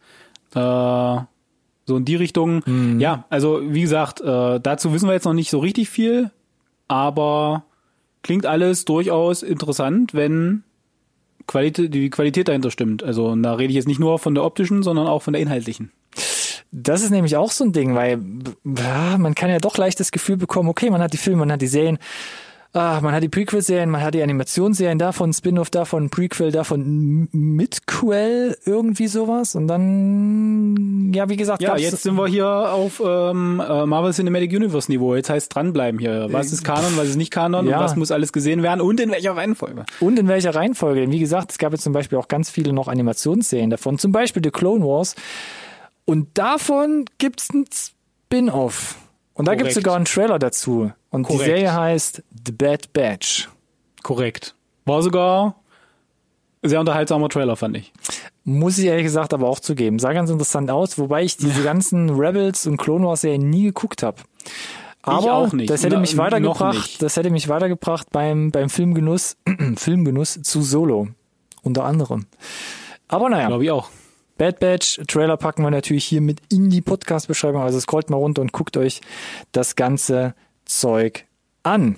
B: Äh, so in die Richtung. Mhm. Ja, also wie gesagt, äh, dazu wissen wir jetzt noch nicht so richtig viel, aber klingt alles durchaus interessant, wenn Qualität, die Qualität dahinter stimmt. Also da rede ich jetzt nicht nur von der optischen, sondern auch von der inhaltlichen.
A: Das ist nämlich auch so ein Ding, weil ja, man kann ja doch leicht das Gefühl bekommen, okay, man hat die Filme, man hat die Serien, ah, man hat die Prequel-Serien, man hat die Animationsserien davon, Spin-off davon, Prequel davon, Midquel, irgendwie sowas. Und dann, ja, wie gesagt,
B: ja, jetzt sind wir hier auf ähm, äh, Marvel Cinematic Universe Niveau. Jetzt heißt dranbleiben hier. Was ist Kanon, was ist nicht Kanon ja. und was muss alles gesehen werden und in welcher Reihenfolge?
A: Und in welcher Reihenfolge? Denn wie gesagt, es gab jetzt zum Beispiel auch ganz viele noch Animationsserien davon. Zum Beispiel The Clone Wars und davon gibt's ein Spin-off. Und da Korrekt. gibt's sogar einen Trailer dazu. Und Korrekt. die Serie heißt The Bad Batch.
B: Korrekt. War sogar sehr unterhaltsamer Trailer, fand ich.
A: Muss ich ehrlich gesagt aber auch zugeben. Sah ganz interessant aus, wobei ich diese ganzen Rebels und Clone Wars Serien nie geguckt habe. Aber das hätte mich weitergebracht, das hätte mich weitergebracht beim, beim Filmgenuss, Filmgenuss zu Solo. Unter anderem. Aber naja.
B: Glaube ich auch.
A: Bad Batch Trailer packen wir natürlich hier mit in die Podcast-Beschreibung. Also scrollt mal runter und guckt euch das ganze Zeug an.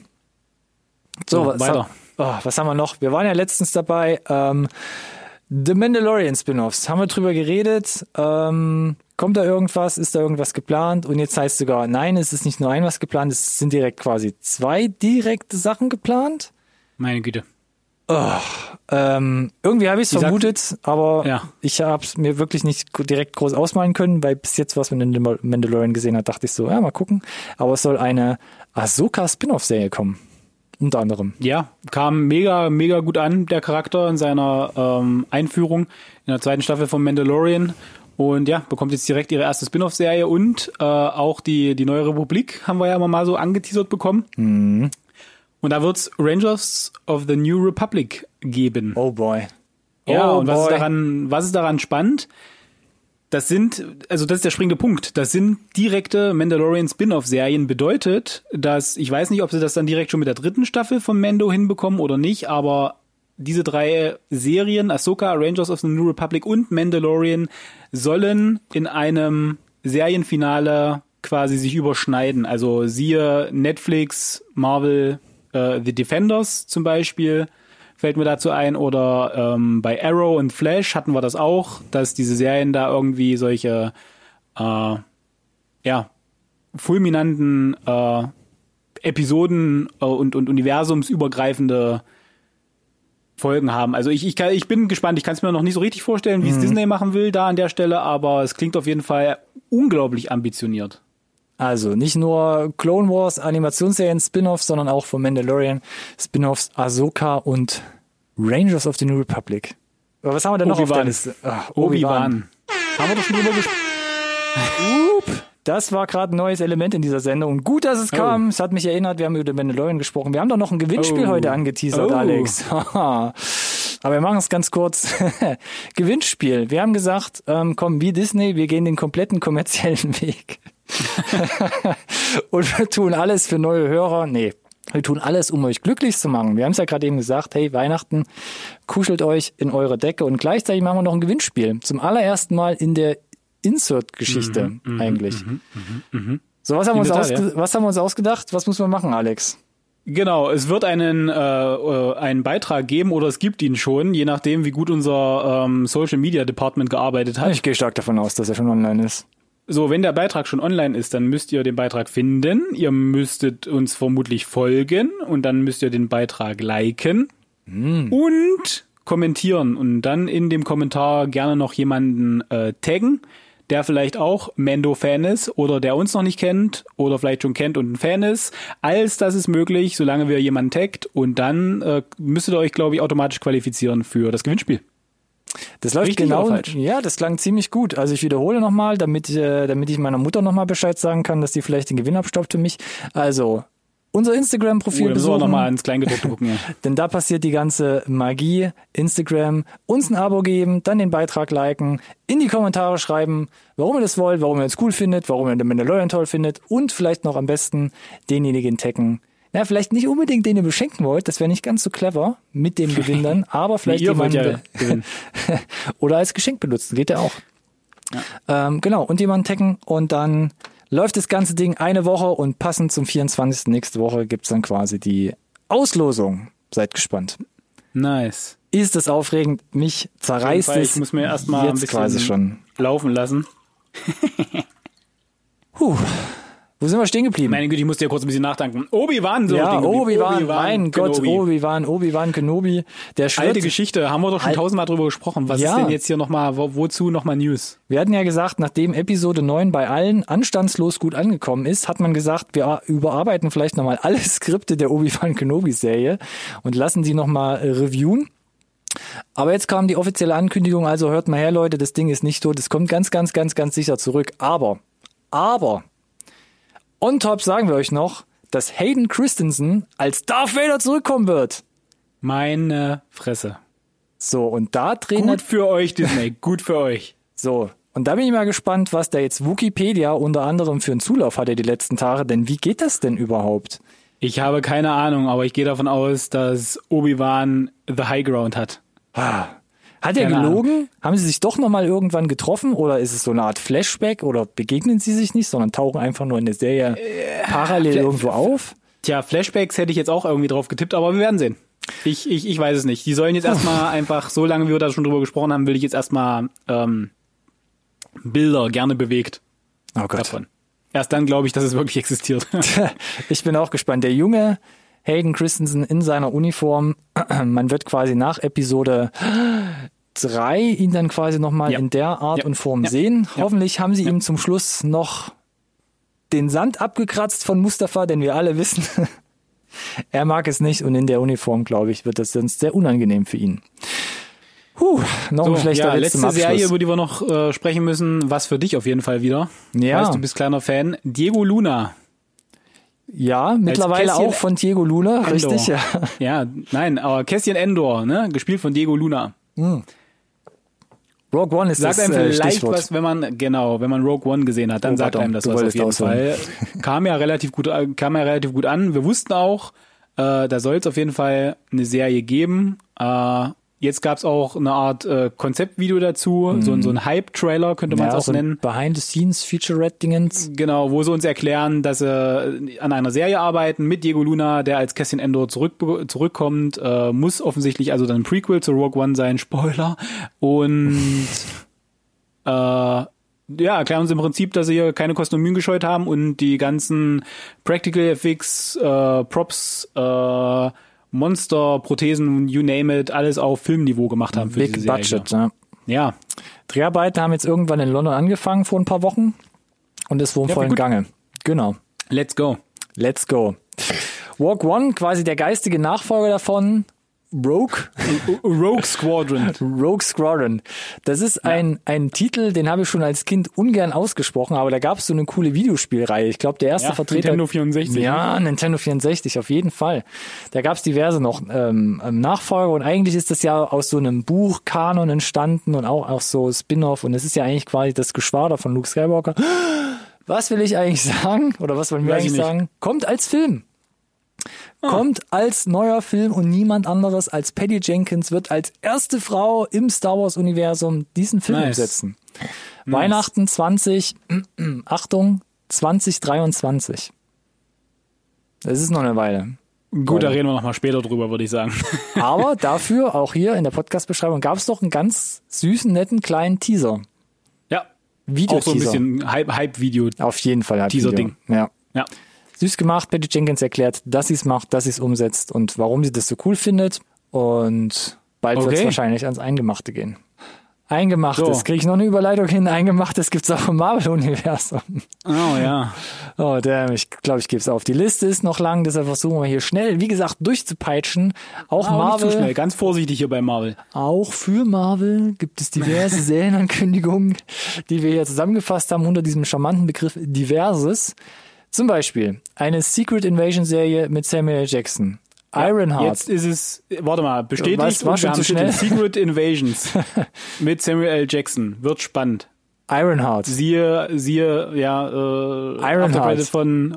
A: So, so was, weiter. Oh, was haben wir noch? Wir waren ja letztens dabei. Ähm, The Mandalorian Spin-offs. Haben wir drüber geredet? Ähm, kommt da irgendwas? Ist da irgendwas geplant? Und jetzt heißt sogar, nein, es ist nicht nur ein was geplant, es sind direkt quasi zwei direkte Sachen geplant.
B: Meine Güte.
A: Oh, ähm, irgendwie habe ich es vermutet, aber ja. ich habe es mir wirklich nicht direkt groß ausmalen können, weil bis jetzt, was man in The Mandalorian gesehen hat, dachte ich so, ja, mal gucken. Aber es soll eine Ahsoka Spin-off-Serie kommen. Unter anderem.
B: Ja, kam mega, mega gut an, der Charakter in seiner ähm, Einführung in der zweiten Staffel von Mandalorian. Und ja, bekommt jetzt direkt ihre erste Spin-off-Serie und äh, auch die, die Neue Republik haben wir ja immer mal so angeteasert bekommen. Mhm. Und da wird's Rangers of the New Republic geben.
A: Oh boy.
B: Oh ja, und was ist daran, was ist daran spannend? Das sind, also das ist der springende Punkt. Das sind direkte Mandalorian Spin-off-Serien. Bedeutet, dass, ich weiß nicht, ob sie das dann direkt schon mit der dritten Staffel von Mando hinbekommen oder nicht, aber diese drei Serien, Ahsoka, Rangers of the New Republic und Mandalorian, sollen in einem Serienfinale quasi sich überschneiden. Also siehe Netflix, Marvel, äh, The Defenders zum Beispiel fällt mir dazu ein oder ähm, bei Arrow und Flash hatten wir das auch, dass diese Serien da irgendwie solche äh, ja fulminanten äh, Episoden äh, und, und universumsübergreifende Folgen haben. Also ich, ich, kann, ich bin gespannt. Ich kann es mir noch nicht so richtig vorstellen, wie es mhm. Disney machen will da an der Stelle, aber es klingt auf jeden Fall unglaublich ambitioniert.
A: Also nicht nur Clone Wars Animationsserien Spin-offs, sondern auch von Mandalorian Spin-offs Ahsoka und Rangers of the New Republic. Aber was haben wir denn noch auf der Liste?
B: Obi-Wan.
A: haben wir doch schon drüber gesprochen. Das war gerade ein neues Element in dieser Sendung. Gut, dass es oh. kam. Es hat mich erinnert, wir haben über den Mandalorian gesprochen. Wir haben doch noch ein Gewinnspiel oh. heute angeteasert, oh. Alex. Aber wir machen es ganz kurz. Gewinnspiel. Wir haben gesagt, ähm, komm, wie Disney, wir gehen den kompletten kommerziellen Weg. und wir tun alles für neue Hörer. Nee, Wir tun alles, um euch glücklich zu machen. Wir haben es ja gerade eben gesagt, hey, Weihnachten, kuschelt euch in eure Decke und gleichzeitig machen wir noch ein Gewinnspiel. Zum allerersten Mal in der Insert-Geschichte
B: Mhm,
A: eigentlich. So, was haben, wir uns
B: Tat,
A: ausge was haben wir uns ausgedacht? Was muss man machen, Alex?
B: Genau, es wird einen, äh, äh, einen Beitrag geben oder es gibt ihn schon, je nachdem, wie gut unser ähm, Social Media Department gearbeitet hat.
A: Ich gehe stark davon aus, dass er schon online ist.
B: So, wenn der Beitrag schon online ist, dann müsst ihr den Beitrag finden. Ihr müsstet uns vermutlich folgen und dann müsst ihr den Beitrag liken und kommentieren und dann in dem Kommentar gerne noch jemanden äh, taggen, der vielleicht auch Mando-Fan ist oder der uns noch nicht kennt oder vielleicht schon kennt und ein Fan ist. Alles das ist möglich, solange wir jemanden taggt und dann äh, müsstet ihr euch, glaube ich, automatisch qualifizieren für das Gewinnspiel.
A: Das läuft
B: Richtig
A: genau. Ja, das klang ziemlich gut. Also ich wiederhole nochmal, damit, äh, damit ich meiner Mutter nochmal Bescheid sagen kann, dass die vielleicht den Gewinn abstoppt für mich. Also, unser Instagram-Profil
B: wir
A: besuchen.
B: nochmal ins Kleingedruckte gucken. Ja.
A: Denn da passiert die ganze Magie. Instagram, uns ein Abo geben, dann den Beitrag liken, in die Kommentare schreiben, warum ihr das wollt, warum ihr es cool findet, warum ihr den Mandalorian toll findet und vielleicht noch am besten denjenigen taggen. Ja, vielleicht nicht unbedingt den ihr beschenken wollt, das wäre nicht ganz so clever mit dem Gewinn dann, aber vielleicht
B: wollt
A: jemanden
B: ja
A: oder als Geschenk benutzen, geht ja auch. Ähm, genau, und jemanden taggen und dann läuft das ganze Ding eine Woche und passend zum 24. nächste Woche gibt's dann quasi die Auslosung. Seid gespannt.
B: Nice.
A: Ist es aufregend? Mich zerreißt
B: Fall,
A: es
B: ich muss mir erstmal ein
A: jetzt
B: bisschen
A: quasi schon.
B: laufen lassen.
A: Puh. Wo sind wir stehen geblieben?
B: Meine Güte, ich musste ja kurz ein bisschen nachdenken. Obi-Wan, so
A: ja. Obi-Wan, mein Gott. Obi-Wan, Obi-Wan Kenobi. Der
B: Alte
A: schwört,
B: Geschichte, haben wir doch schon
A: Al-
B: tausendmal drüber gesprochen. Was
A: Ja.
B: ist denn jetzt hier nochmal, wo, wozu nochmal News?
A: Wir hatten ja gesagt, nachdem Episode 9 bei allen anstandslos gut angekommen ist, hat man gesagt, wir überarbeiten vielleicht nochmal alle Skripte der Obi-Wan Kenobi-Serie und lassen sie nochmal äh, reviewen. Aber jetzt kam die offizielle Ankündigung, also hört mal her, Leute, das Ding ist nicht tot, es kommt ganz, ganz, ganz, ganz sicher zurück. Aber, aber, on top sagen wir euch noch, dass Hayden Christensen als Darth Vader zurückkommen wird.
B: Meine Fresse.
A: So, und da drehen
B: Gut für euch, Disney. Gut für euch.
A: So, und da bin ich mal gespannt, was da jetzt Wikipedia unter anderem für einen Zulauf hatte die letzten Tage, denn wie geht das denn überhaupt?
B: Ich habe keine Ahnung, aber ich gehe davon aus, dass Obi-Wan the High Ground hat.
A: Ah, Hat er gelogen? Haben sie sich doch nochmal irgendwann getroffen oder ist es so eine Art Flashback oder begegnen sie sich nicht, sondern tauchen einfach nur in der Serie parallel irgendwo auf?
B: Tja, Flashbacks hätte ich jetzt auch irgendwie drauf getippt, aber wir werden sehen. Ich, ich, ich weiß es nicht. Die sollen jetzt erstmal einfach, so lange wie wir da schon drüber gesprochen haben, will ich jetzt erstmal ähm, Bilder gerne bewegt
A: Oh Gott.
B: davon. Erst dann glaube ich, dass es wirklich existiert.
A: Ich bin auch gespannt. Der junge Hayden Christensen in seiner Uniform, man wird quasi nach Episode drei ihn dann quasi nochmal
B: Ja.
A: in der Art
B: Ja.
A: und Form
B: Ja.
A: sehen. Hoffentlich haben sie ihm zum Schluss noch den Sand abgekratzt von Mustafa, denn wir alle wissen, er mag es nicht und in der Uniform, glaube ich, wird das sonst sehr unangenehm für ihn. Puh, noch ein
B: So,
A: schlechter
B: ja, letzte. Serie, über die wir noch äh, sprechen müssen, was für dich auf jeden Fall wieder.
A: Ja.
B: Weißt, du bist kleiner Fan. Diego Luna.
A: ja, mittlerweile
B: Kästchen
A: auch von Diego Luna,
B: Endor.
A: richtig, ja.
B: Ja, nein, aber Cassian Endor, ne? Gespielt von Diego Luna.
A: Rogue One ist
B: Sagt
A: das
B: einem
A: äh,
B: vielleicht
A: Stichwort.
B: was, wenn man, genau, wenn man Rogue One gesehen hat, dann
A: Oh,
B: sagt
A: pardon,
B: einem das was auf jeden. Fall. Kam ja relativ gut, äh, kam ja relativ gut an. Wir wussten auch, äh, da soll es auf jeden Fall eine Serie geben. Äh, jetzt gab's auch eine Art äh, Konzeptvideo dazu, so, ein- so ein Hype-Trailer könnte man es
A: Mhm. ja,
B: auch
A: so
B: nennen.
A: Behind-the-Scenes-Featurette-Dingens.
B: Genau, wo sie uns erklären, dass sie an einer Serie arbeiten mit Diego Luna, der als Cassian Endor zurück, zurückkommt. Äh, muss offensichtlich also dann ein Prequel zu Rogue One sein, Spoiler. Und äh, ja, erklären uns im Prinzip, dass sie hier keine Kosten und Mühen gescheut haben und die ganzen Practical FX, äh, Props, äh, Monster, Prothesen, you name it, alles auf Filmniveau gemacht haben für
A: Big
B: diese Serie.
A: Budget. Ne?
B: Ja,
A: Dreharbeiten haben jetzt irgendwann in London angefangen vor ein paar Wochen und ist wohl im
B: Ja,
A: vollen. Gange. Genau.
B: let's go.
A: Let's go. Walk One, quasi der geistige Nachfolger davon. Rogue,
B: Rogue Squadron.
A: Rogue Squadron. Das ist ein, ein Titel, den habe ich schon als Kind ungern ausgesprochen, aber da gab es so eine coole Videospielreihe. Ich glaube, der erste
B: Ja,
A: Vertreter.
B: Nintendo 64.
A: Ja, Nintendo 64, auf jeden Fall. Da gab es diverse noch ähm, ähm, Nachfolger und eigentlich ist das ja aus so einem Buchkanon entstanden und auch, auch so Spin-off und es ist ja eigentlich quasi das Geschwader von Luke Skywalker. Was will ich eigentlich sagen? Oder was wollen wir
B: Weiß
A: eigentlich sagen? Kommt als Film. Kommt als neuer Film und niemand anderes als Patty Jenkins wird als erste Frau im Star Wars Universum diesen Film
B: Nice.
A: umsetzen. Weihnachten 20, Achtung, 2023. Das ist noch eine Weile.
B: Gut, da reden wir nochmal später drüber, würde ich sagen.
A: Aber dafür, auch hier in der Podcast-Beschreibung, gab es doch einen ganz süßen, netten kleinen Teaser.
B: ja.
A: Video
B: Auch so ein bisschen Hype- Hype-Video.
A: Auf jeden Fall. hat
B: Teaser-Ding.
A: Video. Ja.
B: ja.
A: Süß gemacht. Patty Jenkins erklärt, dass sie es macht, dass sie es umsetzt und warum sie das so cool findet. Und bald wird es
B: Okay.
A: wahrscheinlich ans Eingemachte gehen. Eingemachtes.
B: So.
A: Kriege ich noch eine Überleitung hin? Eingemachtes gibt's auch im Marvel-Universum.
B: Oh ja.
A: Oh, damn, ich glaube, ich gebe es auf. Die Liste ist noch lang, deshalb versuchen wir hier schnell, wie gesagt, durchzupeitschen. Auch
B: Aber nicht zu
A: Marvel.
B: schnell. Ganz vorsichtig hier bei Marvel.
A: Auch für Marvel gibt es diverse Serienankündigungen, die wir hier zusammengefasst haben unter diesem charmanten Begriff Diverses. Zum Beispiel eine Secret Invasion Serie mit Samuel L. Jackson. Ironheart.
B: Jetzt ist es, warte mal, bestätigt
A: Was, war schon zu schnell?
B: Secret Invasions mit Samuel L. Jackson. Wird spannend.
A: Ironheart.
B: Siehe, siehe, ja, äh,
A: Ironheart.
B: Von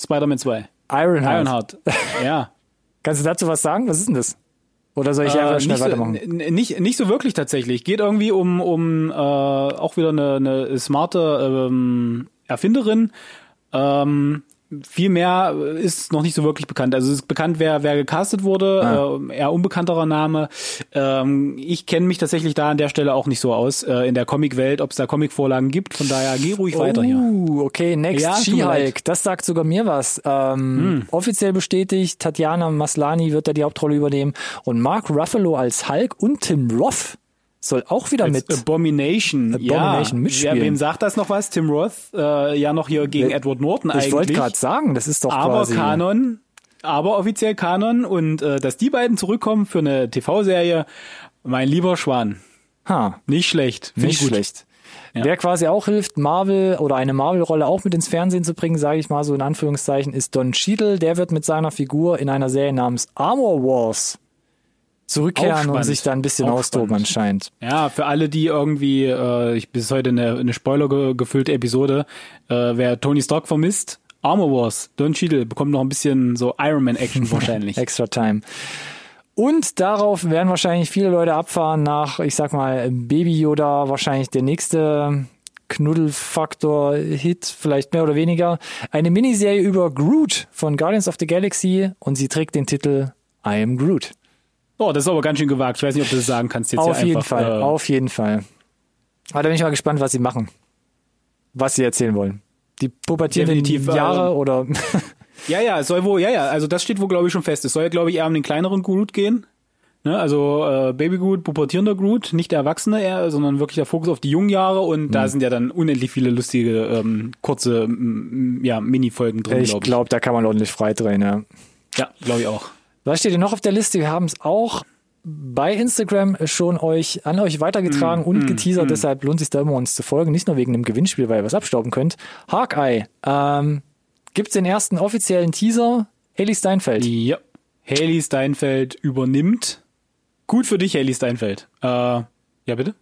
B: Spider-Man 2.
A: Ironheart.
B: Ironheart. ja.
A: Kannst du dazu was sagen? Was ist denn das? Oder soll ich einfach
B: Äh,
A: schnell
B: nicht, so,
A: weitermachen?
B: nicht, nicht so wirklich tatsächlich. Geht irgendwie um, um äh, auch wieder eine, eine smarte ähm, Erfinderin. Ähm, viel mehr ist noch nicht so wirklich bekannt. Also es ist bekannt, wer, wer gecastet wurde,
A: Ah.
B: äh, eher unbekannterer Name. Ähm, ich kenne mich tatsächlich da an der Stelle auch nicht so aus äh, in der Comicwelt, ob es da Comicvorlagen gibt. Von daher geh ruhig weiter hier.
A: Okay, next
B: Ja,
A: She-Hulk.
B: Hm.
A: Das sagt sogar mir was. Ähm, Offiziell bestätigt, Tatjana Maslani wird da die Hauptrolle übernehmen und Mark Ruffalo als Hulk und Tim Roth soll auch wieder mit.
B: Abomination.
A: Abomination
B: ja.
A: mitspielen.
B: ja. Wem sagt das noch was? Tim Roth, äh, ja noch hier gegen
A: Wer-
B: Edward Norton
A: ich
B: eigentlich.
A: wollte gerade sagen, das ist doch
B: aber
A: quasi.
B: Kanon, aber offiziell Kanon und äh, dass die beiden zurückkommen für eine TV-Serie, mein lieber Schwan,
A: Ha,
B: nicht schlecht. Find
A: nicht
B: ich
A: schlecht. Wer quasi auch hilft, Marvel oder eine Marvel-Rolle auch mit ins Fernsehen zu bringen, sage ich mal so in Anführungszeichen, ist Don Cheadle. Der wird mit seiner Figur in einer Serie namens Armor Wars zurückkehren und sich da ein bisschen austoben anscheinend.
B: Ja, für alle, die irgendwie, äh, ich bis heute eine, eine Spoiler-gefüllte Episode, äh, wer Tony Stark vermisst, Armor Wars, Don Cheadle bekommt noch ein bisschen so Iron Man Action wahrscheinlich.
A: Extra Time. Und darauf werden wahrscheinlich viele Leute abfahren nach, ich sag mal, Baby Yoda, wahrscheinlich der nächste Knuddelfaktor-Hit, vielleicht mehr oder weniger. Eine Miniserie über Groot von Guardians of the Galaxy und sie trägt den Titel I am Groot.
B: Oh, das ist aber ganz schön gewagt. Ich weiß nicht, ob du das sagen kannst jetzt
A: auf jeden
B: einfach.
A: Fall,
B: äh,
A: auf jeden Fall. Aber da bin ich mal gespannt, was sie machen. Was sie erzählen wollen. Die pubertierenden
B: Definitiv, äh,
A: Jahre oder
B: Ja, ja, es soll wohl, ja, ja, also das steht wohl, glaube ich, schon fest. Es soll ja, glaube ich, eher um den kleineren Groot gehen. Ne? Also äh, Baby Groot, pubertierender Groot, nicht der Erwachsene eher, sondern wirklich der Fokus auf die jungen Jahre und
A: Hm.
B: da sind ja dann unendlich viele lustige, ähm, kurze, ja, Mini-Folgen drin,
A: ich
B: glaube ich.
A: glaube, da kann man ordentlich freidrehen, ja.
B: Ja, glaube ich auch.
A: Was steht denn noch auf der Liste? Wir haben es auch bei Instagram schon euch an euch weitergetragen
B: Mm,
A: und geteasert, deshalb lohnt sich da immer uns zu folgen, nicht nur wegen dem Gewinnspiel, weil ihr was abstauben könnt. Hawkeye, ähm, gibt's den ersten offiziellen Teaser? Haley Steinfeld.
B: Ja. Haley Steinfeld übernimmt. Gut für dich, Haley Steinfeld. Äh, ja, bitte?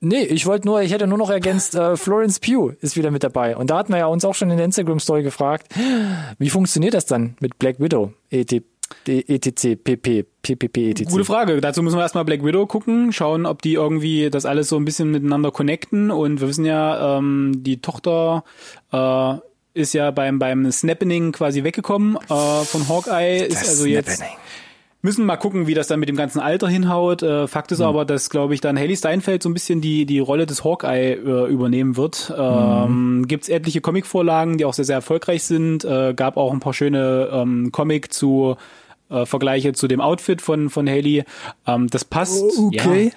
A: Nee, ich wollte nur, ich hätte nur noch ergänzt, äh, Florence Pugh ist wieder mit dabei. Und da hatten wir ja uns auch schon in der Instagram-Story gefragt, wie funktioniert das dann mit Black Widow? ET, ETC, PP, PPP, ETC.
B: Gute Frage. Dazu müssen wir erstmal Black Widow gucken, schauen, ob die irgendwie das alles so ein bisschen miteinander connecten. Und wir wissen ja, ähm, die Tochter äh, ist ja beim beim Snappening quasi weggekommen äh, von Hawkeye. Ist also jetzt
A: Snappening.
B: müssen mal gucken, wie das dann mit dem ganzen Alter hinhaut. Äh, Fakt ist aber, dass glaube ich dann Haley Steinfeld so ein bisschen die die Rolle des Hawkeye äh, übernehmen wird. Ähm, Gibt's etliche Comicvorlagen, die auch sehr sehr erfolgreich sind. Äh, gab auch ein paar schöne ähm, Comic zu äh, Vergleiche zu dem Outfit von von Haley. Ähm, das passt.
A: Okay.
B: Ja,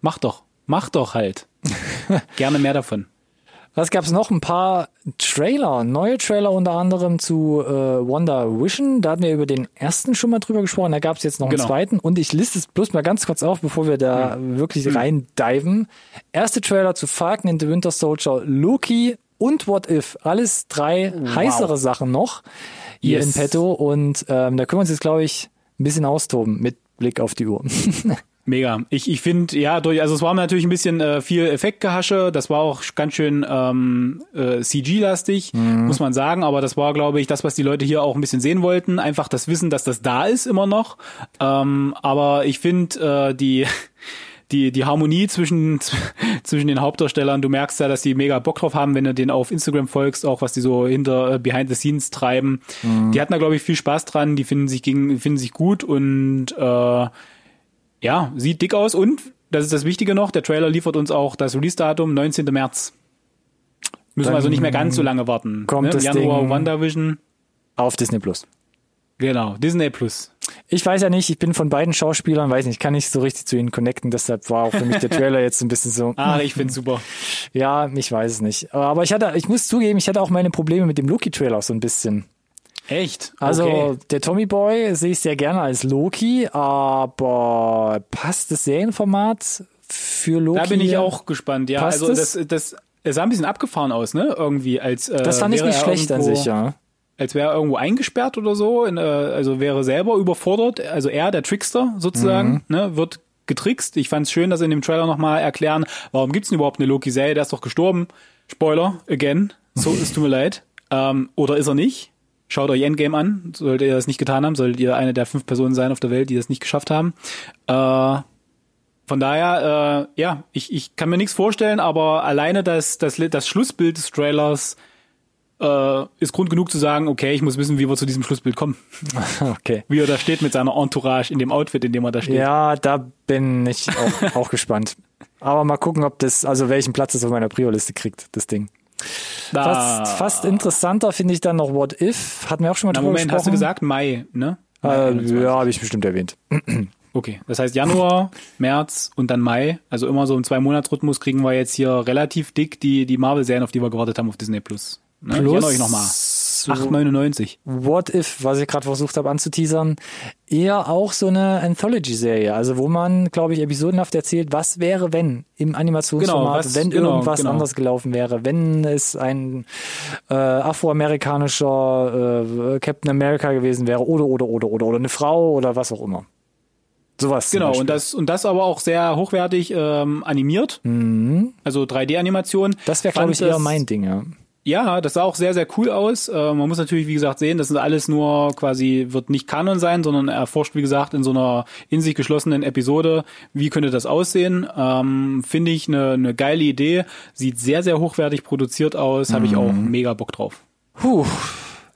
B: mach doch, mach doch halt. Gerne mehr davon.
A: Was gab's noch? Ein paar Trailer, neue Trailer unter anderem zu äh, Wonder Vision. Da hatten wir über den ersten schon mal drüber gesprochen. Da gab's jetzt noch
B: Genau.
A: einen zweiten. Und ich liste es bloß mal ganz kurz auf, bevor wir da wirklich rein diven. Erste Trailer zu Falcon and the Winter Soldier, Loki und What If. Alles drei heißere Sachen noch hier
B: Yes.
A: in petto. Und ähm, da können wir uns jetzt, glaube ich, ein bisschen austoben mit Blick auf die Uhr.
B: Mega. Ich, ich finde, ja, durch, also es war natürlich ein bisschen äh, viel Effektgehasche, das war auch ganz schön ähm, äh, CG-lastig, mhm. muss man sagen, aber das war, glaube ich, das, was die Leute hier auch ein bisschen sehen wollten. Einfach das Wissen, dass das da ist immer noch. Ähm, aber ich finde, äh, die die, die Harmonie zwischen, zwischen den Hauptdarstellern, du merkst ja, dass die mega Bock drauf haben, wenn du den auf Instagram folgst, auch was die so hinter äh, Behind the Scenes treiben. Mhm. Die hatten da, glaube ich, viel Spaß dran, die finden sich gegen, finden sich gut und äh, ja, sieht dick aus und das ist das Wichtige noch, der Trailer liefert uns auch das Release-Datum 19. März. Müssen Dann wir also nicht mehr ganz so lange warten.
A: Kommt ne?
B: Januar Ding WandaVision.
A: Auf Disney Plus.
B: Genau, Disney Plus.
A: Ich weiß ja nicht, ich bin von beiden Schauspielern, weiß nicht, kann nicht so richtig zu ihnen connecten, deshalb war auch für mich der Trailer jetzt ein bisschen so.
B: ah, ich find's super.
A: Ja, ich weiß es nicht. Aber ich hatte, ich muss zugeben, ich hatte auch meine Probleme mit dem Loki-Trailer so ein bisschen.
B: Echt?
A: Also okay. der Tommy Boy sehe ich sehr gerne als Loki, aber passt das Serienformat für Loki?
B: Da bin ich auch gespannt, ja. Passt also das, das, es sah ein bisschen abgefahren aus, ne? Irgendwie als
A: äh, Das fand ich nicht schlecht an sich, ja.
B: Als wäre er irgendwo eingesperrt oder so, in, äh, also wäre selber überfordert, also er, der Trickster sozusagen, mhm. ne, wird getrickst. Ich fand es schön, dass sie in dem Trailer nochmal erklären, warum gibt's denn überhaupt eine Loki-Serie? Der ist doch gestorben. Spoiler, again. So, es tut mir leid. Ähm, oder ist er nicht? Schaut euch Endgame an. Solltet ihr das nicht getan haben, solltet ihr eine der fünf Personen sein auf der Welt, die das nicht geschafft haben. Äh, von daher, äh, ja, ich, ich kann mir nichts vorstellen, aber alleine das, das, das Schlussbild des Trailers äh, ist Grund genug zu sagen, okay, ich muss wissen, wie wir zu diesem Schlussbild kommen.
A: Okay.
B: Wie er da steht mit seiner Entourage in dem Outfit, in dem er da steht.
A: Ja, da bin ich auch, auch gespannt. Aber mal gucken, ob das, also welchen Platz es auf meiner Prio-Liste kriegt, das Ding. Fast, fast interessanter finde ich dann noch What If. Hatten wir auch schon mal
B: Na, drüber Moment, gesprochen. hast du gesagt Mai, ne?
A: Mai äh, ja, habe ich bestimmt erwähnt.
B: Okay, das heißt Januar, März und dann Mai, also immer so im Zwei-Monats-Rhythmus kriegen wir jetzt hier relativ dick die, die Marvel-Serien, auf die wir gewartet haben auf Disney Plus. Ne? Plus, ich euch nochmal. 8,99.
A: What If, was ich gerade versucht habe anzuteasern, eher auch so eine Anthology-Serie, also wo man, glaube ich, episodenhaft erzählt, was wäre, wenn im Animationsformat, genau, was, wenn genau, irgendwas genau. anders gelaufen wäre, wenn es ein äh, afroamerikanischer äh, Captain America gewesen wäre oder oder oder oder oder eine Frau oder was auch immer. Sowas.
B: Genau, und das, und das aber auch sehr hochwertig ähm, animiert.
A: Mhm.
B: Also 3D-Animation.
A: Das wäre, glaube ich, eher mein Ding, ja.
B: Ja, das sah auch sehr, sehr cool aus. Äh, man muss natürlich, wie gesagt, sehen, das ist alles nur quasi, wird nicht Kanon sein, sondern erforscht, wie gesagt, in so einer in sich geschlossenen Episode, wie könnte das aussehen. Ähm, Finde ich eine, eine geile Idee. Sieht sehr, sehr hochwertig produziert aus. Habe ich auch mhm. mega Bock drauf.
A: Puh.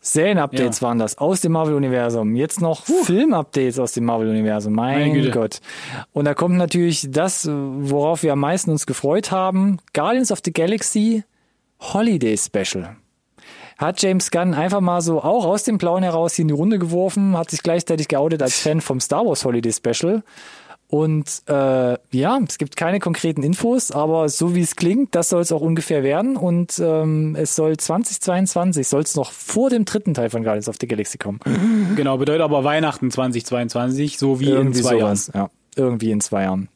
A: Serien-Updates ja. waren das aus dem Marvel-Universum. Jetzt noch Film-Updates aus dem Marvel-Universum. Mein Gott. Und da kommt natürlich das, worauf wir am meisten uns gefreut haben. Guardians of the Galaxy Holiday Special. Hat James Gunn einfach mal so auch aus dem Blauen heraus hier in die Runde geworfen, hat sich gleichzeitig geoutet als Fan vom Star Wars Holiday Special. Und äh, ja, es gibt keine konkreten Infos, aber so wie es klingt, das soll es auch ungefähr werden. Und ähm, es soll 2022, soll es noch vor dem dritten Teil von Guardians of the Galaxy kommen.
B: Genau, bedeutet aber Weihnachten 2022, so wie Irgendwie in zwei sowas,
A: Jahren. Ja, irgendwie in zwei Jahren.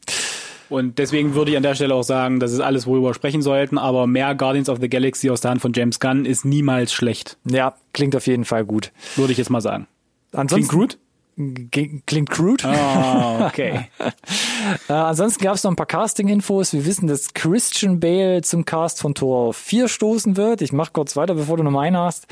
B: Und deswegen würde ich an der Stelle auch sagen, das ist alles, worüber wir sprechen sollten, aber mehr Guardians of the Galaxy aus der Hand von James Gunn ist niemals schlecht.
A: Ja, klingt auf jeden Fall gut.
B: Würde ich jetzt mal sagen.
A: Ansonsten,
B: klingt gut?
A: Klingt crude.
B: Oh, okay.
A: äh, ansonsten gab es noch ein paar Casting-Infos. Wir wissen, dass Christian Bale zum Cast von Tor 4 stoßen wird. Ich mach kurz weiter, bevor du Nummer 1 hast.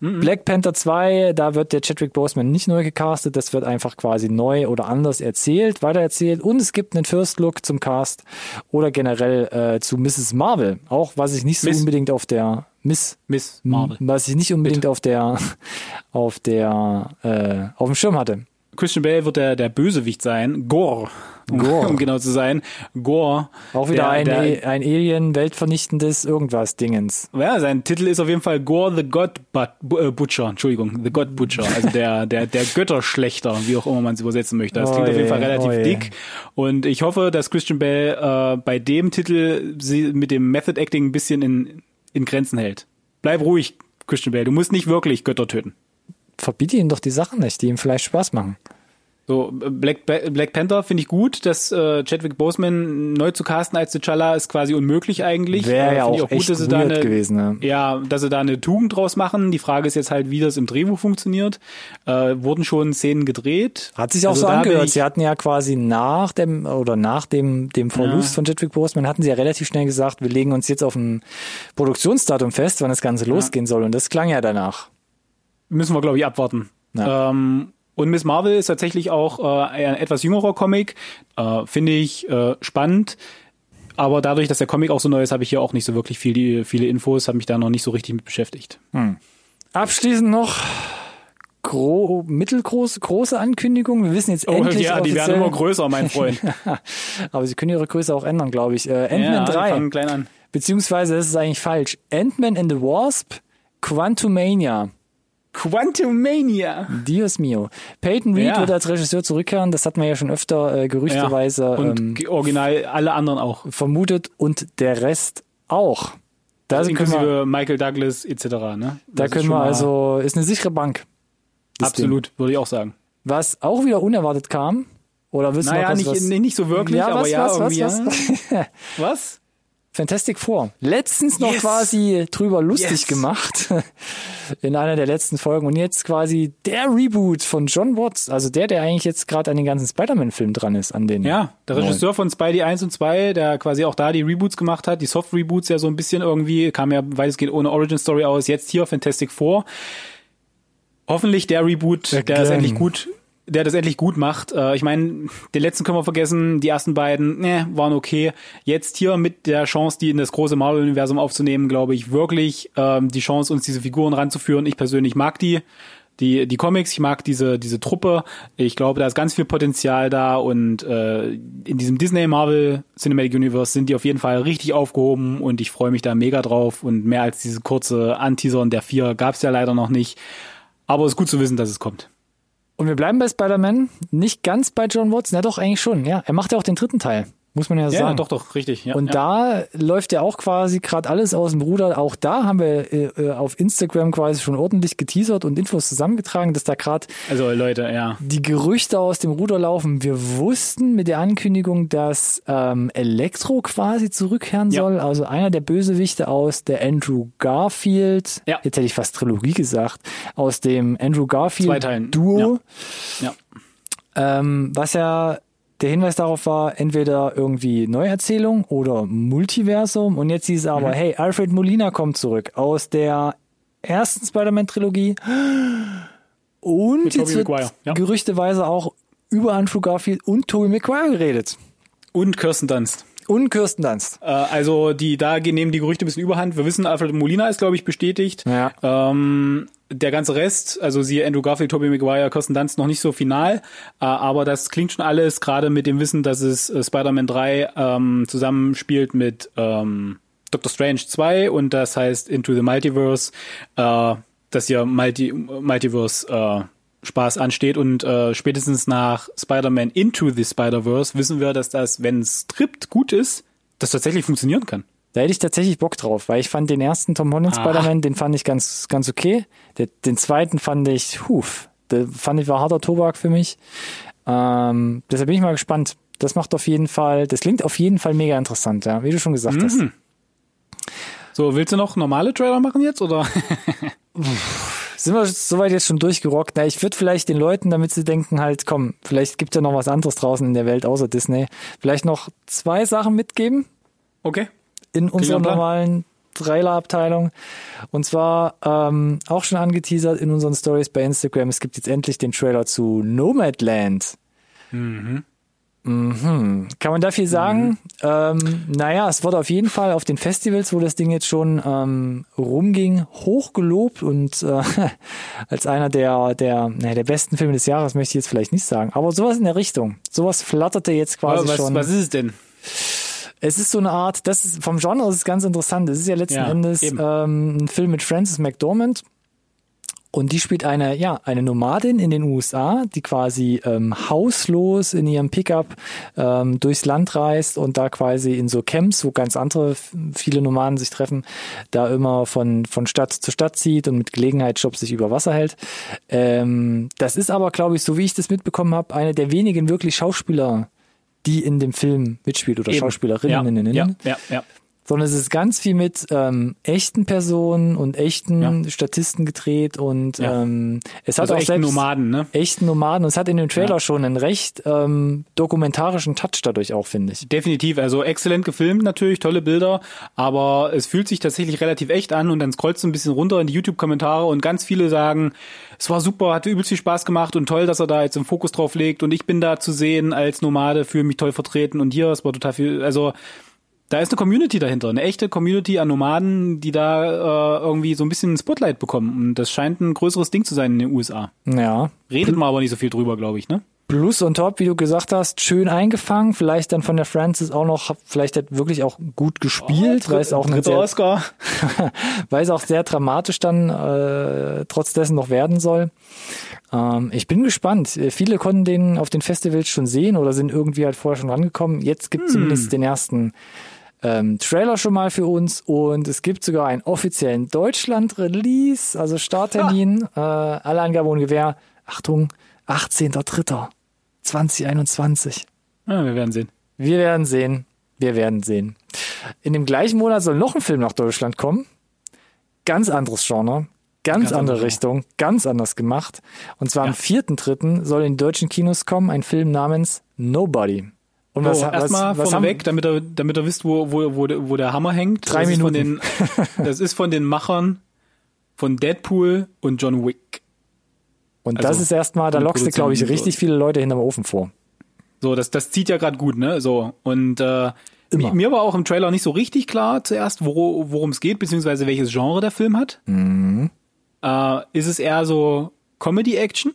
A: Mhm. Black Panther 2, da wird der Chadwick Boseman nicht neu gecastet. Das wird einfach quasi neu oder anders erzählt, weitererzählt. Und es gibt einen First Look zum Cast oder generell äh, zu Mrs. Marvel. Auch was ich nicht so Miss. unbedingt auf der Miss,
B: Miss Marvel.
A: Was ich nicht unbedingt Bitte. auf der, auf der, äh, auf dem Schirm hatte.
B: Christian Bale wird der, der Bösewicht sein. Gore. Gore. Um genau zu sein. Gore.
A: Auch wieder der, ein, der, e, ein Alien, weltvernichtendes irgendwas Dingens.
B: Ja, sein Titel ist auf jeden Fall Gore the God äh, Butcher. Entschuldigung, the God Butcher. Also der, der, der Götterschlechter, wie auch immer man es übersetzen möchte. Das klingt oh auf jeden Fall relativ oh dick. Und ich hoffe, dass Christian Bale äh, bei dem Titel sie mit dem Method Acting ein bisschen in, in Grenzen hält. Bleib ruhig, Christian Bale. Du musst nicht wirklich Götter töten.
A: Verbiete ihm doch die Sachen nicht, die ihm vielleicht Spaß machen.
B: So, Black, Black Panther finde ich gut, dass äh, Chadwick Boseman neu zu casten als T'Challa ist quasi unmöglich eigentlich.
A: Wäre
B: Äh,
A: ja
B: ich
A: auch, echt
B: dass sie da eine,
A: gewesen. Ne?
B: Ja, dass sie da eine Tugend draus machen. Die Frage ist jetzt halt, wie das im Drehbuch funktioniert. Äh, wurden schon Szenen gedreht.
A: Hat sich auch
B: Also
A: so angehört.
B: ich-
A: Sie hatten ja quasi nach dem oder nach dem dem Verlust
B: Ja.
A: von Chadwick Boseman hatten sie ja relativ schnell gesagt, wir legen uns jetzt auf ein Produktionsdatum fest, wann das Ganze losgehen soll. Und das klang ja danach.
B: Müssen wir, glaube ich, abwarten.
A: Ja.
B: Ähm, und Miss Marvel ist tatsächlich auch äh, ein etwas jüngerer Comic. Äh, Finde ich äh, spannend. Aber dadurch, dass der Comic auch so neu ist, habe ich hier auch nicht so wirklich viel, viele Infos, habe mich da noch nicht so richtig mit beschäftigt.
A: Abschließend noch gro mittelgroße große Ankündigung. Wir wissen jetzt endlich
B: Oh, ja, die werden
A: offiziell,
B: immer größer, mein Freund.
A: aber sie können ihre Größe auch ändern, glaube ich. Äh, Ant-Man
B: ja, die
A: 3,
B: fangen klein an.
A: beziehungsweise das ist eigentlich falsch. Ant-Man and the Wasp, Quantumania.
B: Quantumania.
A: Dios mio. Peyton Reed
B: Ja.
A: wird als Regisseur zurückkehren. Das hatten wir ja schon öfter äh, gerüchteweise
B: Und
A: ähm,
B: original alle anderen auch.
A: vermutet und der Rest auch. Da
B: Also
A: können wir,
B: inklusive Michael Douglas etc. Ne?
A: da
B: Das
A: können wir also, ist eine sichere Bank. das Ding.
B: Absolut, würde ich auch sagen.
A: Was auch wieder unerwartet kam, oder du
B: Naja, nicht,
A: was,
B: nicht so wirklich,
A: ja,
B: aber
A: was,
B: ja,
A: was, was,
B: irgendwie.
A: was?
B: ja. Was?
A: Fantastic Four. Letztens noch
B: Yes.
A: quasi drüber lustig
B: Yes.
A: gemacht. In einer der letzten Folgen. Und jetzt quasi der Reboot von John Watts. Also der, der eigentlich jetzt gerade an den ganzen Spider-Man-Filmen dran ist. An den
B: Ja, der. Regisseur von Spidey 1 und 2, der quasi auch da die Reboots gemacht hat, die Soft-Reboots ja so ein bisschen irgendwie, kam ja weitestgehend ohne Origin-Story aus, jetzt hier Fantastic Four. Hoffentlich der Reboot, der das
A: Again.
B: endlich gut, der das endlich gut macht. Äh, ich meine, den letzten können wir vergessen, die ersten beiden, ne, waren okay. Jetzt hier mit der Chance, die in das große Marvel-Universum aufzunehmen, glaube ich, wirklich ähm, die Chance, uns diese Figuren ranzuführen. Ich persönlich mag die die, die Comics, ich mag diese, diese Truppe. Ich glaube, da ist ganz viel Potenzial da und äh, in diesem Disney Marvel Cinematic Universe sind die auf jeden Fall richtig aufgehoben und ich freue mich da mega drauf und mehr als diese kurze Anteasern der vier gab's ja leider noch nicht. Aber es ist gut zu wissen, dass es kommt.
A: Und wir bleiben bei Spider-Man. Nicht ganz bei John Watts. Na doch, eigentlich schon. Ja, er macht ja auch den dritten Teil. Muss man ja,
B: Ja,
A: sagen.
B: doch, doch, richtig. Ja,
A: Und
B: ja.
A: da läuft ja auch quasi gerade alles aus dem Ruder. Auch da haben wir äh, äh, auf Instagram quasi schon ordentlich geteasert und Infos zusammengetragen, dass da gerade
B: Also Leute, ja.
A: die Gerüchte aus dem Ruder laufen. Wir wussten mit der Ankündigung, dass ähm, Elektro quasi zurückkehren
B: Ja.
A: soll. Also einer der Bösewichte aus der Andrew Garfield,
B: Ja.
A: jetzt hätte ich fast Trilogie gesagt, aus dem Andrew Garfield. Duo.
B: Ja.
A: Ähm, was ja der Hinweis darauf war, entweder irgendwie Neuerzählung oder Multiversum. Und jetzt hieß es
B: Mhm.
A: aber, hey, Alfred Molina kommt zurück aus der ersten Spider-Man-Trilogie. Und
B: Mit
A: jetzt wird
B: Maguire, ja.
A: gerüchteweise auch über Andrew Garfield und Tobey Maguire geredet.
B: Und Kirsten Dunst.
A: Und Kirsten Dunst.
B: Äh, also die da nehmen die Gerüchte ein bisschen überhand. Wir wissen, Alfred Molina ist, glaube ich, bestätigt.
A: Ja.
B: Ähm, der ganze Rest, also sie Andrew Garfield, Tobey Maguire, Kirsten Dunst noch nicht so final, äh, aber das klingt schon alles, gerade mit dem Wissen, dass es äh, Spider-Man 3 ähm, zusammenspielt mit ähm, Doctor Strange 2 und das heißt Into the Multiverse, äh, dass hier Multi Multiverse äh, Spaß ansteht und äh, spätestens nach Spider-Man Into the Spider-Verse wissen wir, dass das, wenn es Skript gut ist, das tatsächlich funktionieren kann.
A: Da hätte ich tatsächlich Bock drauf, weil ich fand den ersten Tom Holland
B: Ah.
A: Spider-Man, den fand ich ganz, ganz okay. Der, den zweiten fand ich, huf, der fand ich war harter Tobak für mich. Ähm, deshalb bin ich mal gespannt. Das macht auf jeden Fall, das klingt auf jeden Fall mega interessant, ja, wie du schon gesagt hast.
B: Mhm. So, willst du noch normale Trailer machen jetzt oder?
A: Sind wir soweit jetzt schon durchgerockt? Na, ich würde vielleicht den Leuten, damit sie denken halt, komm, vielleicht gibt ja noch was anderes draußen in der Welt außer Disney, vielleicht noch zwei Sachen mitgeben.
B: Okay.
A: In unserer normalen Trailerabteilung. Und zwar ähm, auch schon angeteasert in unseren Stories bei Instagram. Es gibt jetzt endlich den Trailer zu Nomadland. Mhm. Kann man da viel sagen? Ähm, naja, es wurde auf jeden Fall auf den Festivals, wo das Ding jetzt schon ähm, rumging, hochgelobt und äh, als einer der, der, naja, der besten Filme des Jahres möchte ich jetzt vielleicht nicht sagen, aber sowas in der Richtung. Sowas flatterte jetzt quasi
B: was,
A: schon.
B: was ist es denn?
A: Es ist so eine Art, das ist vom Genre ist es ganz interessant. Es ist ja letzten
B: Ja,
A: Endes
B: eben.
A: ähm, ein Film mit Frances McDormand. Und die spielt eine, ja, eine Nomadin in den USA, die quasi ähm, hauslos in ihrem Pickup ähm, durchs Land reist und da quasi in so Camps, wo ganz andere, viele Nomaden sich treffen, da immer von, von Stadt zu Stadt zieht und mit Gelegenheitsjobs sich über Wasser hält. Ähm, das ist aber, glaube ich, so wie ich das mitbekommen habe, eine der wenigen wirklich Schauspieler, die in dem Film mitspielt oder. Schauspielerinnen.
B: Ja, ja, ja, ja.
A: Sondern es ist ganz viel mit ähm, echten Personen und echten
B: Ja.
A: Statisten gedreht und
B: Ja.
A: ähm, es hat
B: Also
A: auch
B: echten Nomaden, ne?
A: echten Nomaden und es hat in dem Trailer
B: Ja.
A: schon einen recht ähm, dokumentarischen Touch dadurch auch, finde ich.
B: Definitiv, also exzellent gefilmt natürlich, tolle Bilder, aber es fühlt sich tatsächlich relativ echt an und dann scrollst du ein bisschen runter in die YouTube-Kommentare und ganz viele sagen, es war super, hat übelst viel Spaß gemacht und toll, dass er da jetzt den Fokus drauf legt und ich bin da zu sehen als Nomade, fühle mich toll vertreten und hier, es war total viel, also da ist eine Community dahinter, eine echte Community an Nomaden, die da äh, irgendwie so ein bisschen Spotlight bekommen und das scheint ein größeres Ding zu sein in den USA.
A: Ja.
B: Redet man aber nicht so viel drüber, glaube ich, ne?
A: Plus und top, wie du gesagt hast, schön eingefangen, vielleicht dann von der Francis auch noch, vielleicht hat wirklich auch gut gespielt, weil es auch ein sehr,
B: Oscar.
A: weil es auch sehr dramatisch dann äh, trotz dessen noch werden soll. Ähm, ich bin gespannt. Äh, Viele konnten den auf den Festivals schon sehen oder sind irgendwie halt vorher schon rangekommen. Jetzt gibt es
B: Hm.
A: zumindest den ersten ähm, Trailer schon mal für uns und es gibt sogar einen offiziellen Deutschland-Release, also Starttermin, äh, alle Angaben ohne Gewähr. Achtung, 18.03.2021.
B: Ja, wir werden sehen.
A: Wir werden sehen. Wir werden sehen. In dem gleichen Monat soll noch ein Film nach Deutschland kommen. Ganz anderes Genre. Ganz,
B: Ganz
A: andere Richtung. Ganz anders gemacht. Und zwar
B: Ja.
A: am 4.3. soll in deutschen Kinos kommen ein Film namens Nobody. Und
B: So,
A: was,
B: erstmal
A: was, was
B: vorneweg, damit ihr, damit ihr wisst, wo, wo, wo, der- wo der Hammer hängt.
A: Drei
B: das Ist von
A: Minuten.
B: den, das ist von den Machern von Deadpool und John Wick.
A: Und
B: also
A: das ist erstmal, da lockst du, glaube ich, richtig viele Leute hinterm Ofen vor.
B: So, das, das zieht ja gerade gut, ne? So. Und äh,
A: Immer.
B: mi- mir war auch im Trailer nicht so richtig klar zuerst, worum es geht, beziehungsweise welches Genre der Film hat.
A: Mhm.
B: Äh, ist es eher so Comedy-Action?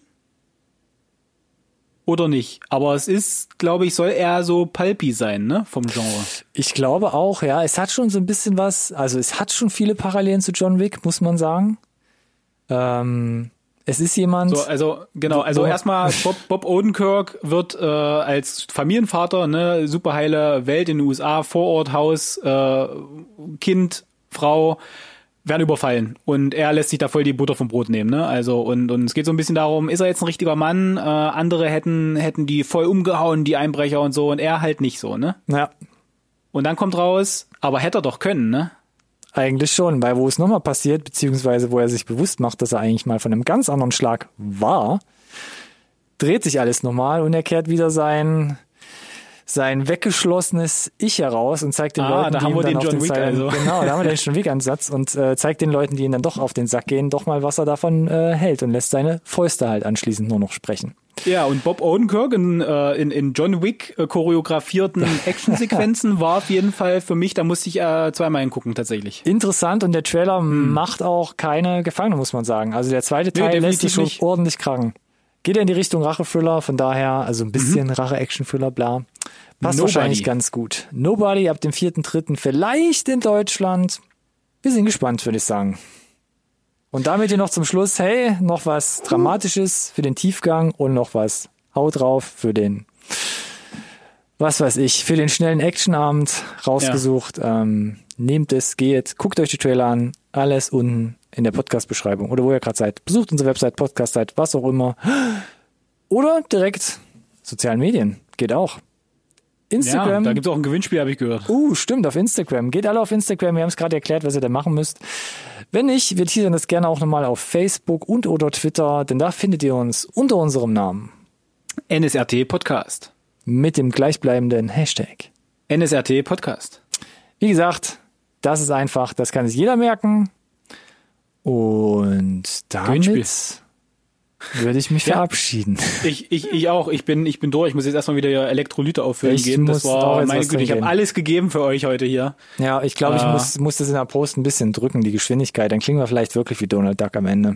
B: Oder nicht? Aber es ist, glaube ich, soll eher so pulpy sein, ne? Vom Genre.
A: Ich glaube auch, ja. Es hat schon so ein bisschen was, also es hat schon viele Parallelen zu John Wick, muss man sagen. Ähm, es ist jemand.
B: So, also genau, also erstmal Bob, Bob Odenkirk wird äh, als Familienvater, ne, superheile Welt in den USA, Vorort, Haus, äh, Kind, Frau werden überfallen und er lässt sich da voll die Butter vom Brot nehmen, ne? Also und und es geht so ein bisschen darum, ist er jetzt ein richtiger Mann? Äh, andere hätten hätten die voll umgehauen, die Einbrecher und so und er halt nicht so, ne?
A: ja,
B: Und dann kommt raus, aber hätte er doch können, ne?
A: eigentlich schon, weil wo es nochmal passiert, beziehungsweise wo er sich bewusst macht, dass er eigentlich mal von einem ganz anderen Schlag war, dreht sich alles nochmal und er kehrt wieder sein sein weggeschlossenes Ich heraus und zeigt den
B: Ah,
A: Leuten,
B: da
A: die
B: haben wir den John Wick
A: Seil-
B: also.
A: genau, da haben wir den John Wick Ansatz und äh, zeigt den Leuten, die ihn dann doch auf den Sack gehen, doch mal, was er davon äh, hält und lässt seine Fäuste halt anschließend nur noch sprechen.
B: Ja, und Bob Odenkirk in, äh, in, in John Wick äh, choreografierten Actionsequenzen war auf jeden Fall für mich, da musste ich äh, zweimal hingucken tatsächlich.
A: Interessant und der Trailer macht auch keine Gefangene, muss man sagen. Also der zweite Teil lässt
B: definitiv
A: sich schon
B: nicht.
A: ordentlich krachen. Geht er in die Richtung Rache-Thriller, von daher, also ein bisschen
B: Mhm.
A: Rache-Action-Thriller, bla. Passt
B: Nobody.
A: wahrscheinlich ganz gut. Nobody ab dem 4.3. vielleicht in Deutschland. Wir sind gespannt, würde ich sagen. Und damit hier noch zum Schluss, hey, noch was Dramatisches für den Tiefgang und noch was Haut drauf für den, was weiß ich, für den schnellen Actionabend rausgesucht. Ähm, nehmt es, geht, guckt euch die Trailer an, alles unten in der Podcast-Beschreibung oder wo ihr gerade seid. Besucht unsere Website, Podcast-Site, was auch immer. Oder direkt sozialen Medien, geht auch.
B: Ja,
A: Instagram.
B: da gibt's auch ein Gewinnspiel, habe ich gehört.
A: Uh, stimmt, auf Instagram. Geht alle auf Instagram. Wir haben es gerade erklärt, was ihr da machen müsst. Wenn nicht, wir teasern das gerne auch nochmal auf Facebook und oder Twitter, denn da findet ihr uns unter unserem Namen
B: NSRT Podcast.
A: mit dem gleichbleibenden Hashtag.
B: NSRT Podcast.
A: Wie gesagt, das ist einfach, das kann sich jeder merken. Und damit würde ich mich
B: Ja.
A: verabschieden.
B: Ich, ich, ich auch. Ich bin, ich bin durch. Ich muss jetzt erstmal wieder Elektrolyte auffüllen
A: Ich
B: gehen. Das war meine Güte. Ich habe alles gegeben für euch heute hier.
A: Ja, ich glaube, ich
B: Ah.
A: muss, muss das in der Post ein bisschen drücken, die Geschwindigkeit. Dann klingen wir vielleicht wirklich wie Donald Duck am Ende.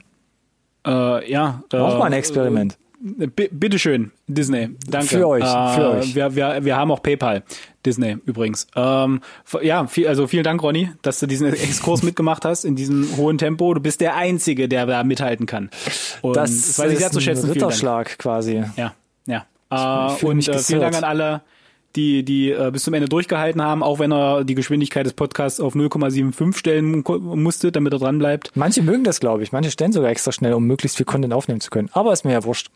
B: Äh, ja. Äh,
A: Auch mal ein Experiment.
B: B bitteschön, Disney. Danke.
A: Für euch,
B: Äh,
A: für euch.
B: Wir, wir, wir haben auch PayPal. Disney übrigens. Ähm, ja, viel, also vielen Dank, Ronny, dass du diesen Exkurs mitgemacht hast in diesem hohen Tempo. Du bist der Einzige, der da mithalten kann. Und
A: Das,
B: das weiß ich sehr zu
A: ein
B: schätzen. Dank.
A: Ritterschlag quasi.
B: Ja, ja. Äh, und äh, vielen. Dank an alle, die, die äh, bis zum Ende durchgehalten haben, auch wenn er die Geschwindigkeit des Podcasts auf 0,75 stellen musste, damit er dran bleibt.
A: Manche mögen das, glaube ich. Manche stellen sogar extra schnell, um möglichst viel Content aufnehmen zu können. Aber ist mir ja wurscht.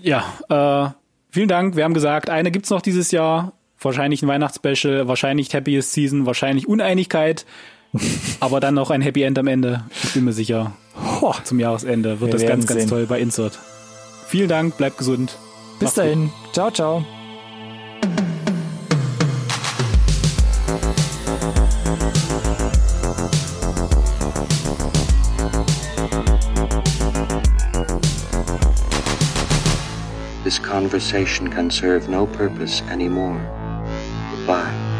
B: Ja, äh, vielen Dank. Wir haben gesagt, eine gibt's noch dieses Jahr. Wahrscheinlich ein Weihnachtsspecial, wahrscheinlich Happiest Season, wahrscheinlich Uneinigkeit. aber dann noch ein Happy End am Ende. Ich bin mir sicher,
A: Ho,
B: zum Jahresende wird
A: Wir
B: das ganz, ganz
A: sehen.
B: toll bei Insert. Vielen Dank, bleibt gesund.
A: bis
B: Macht's gut.
A: dahin. Ciao, ciao.
C: This conversation can serve no purpose anymore. Bye.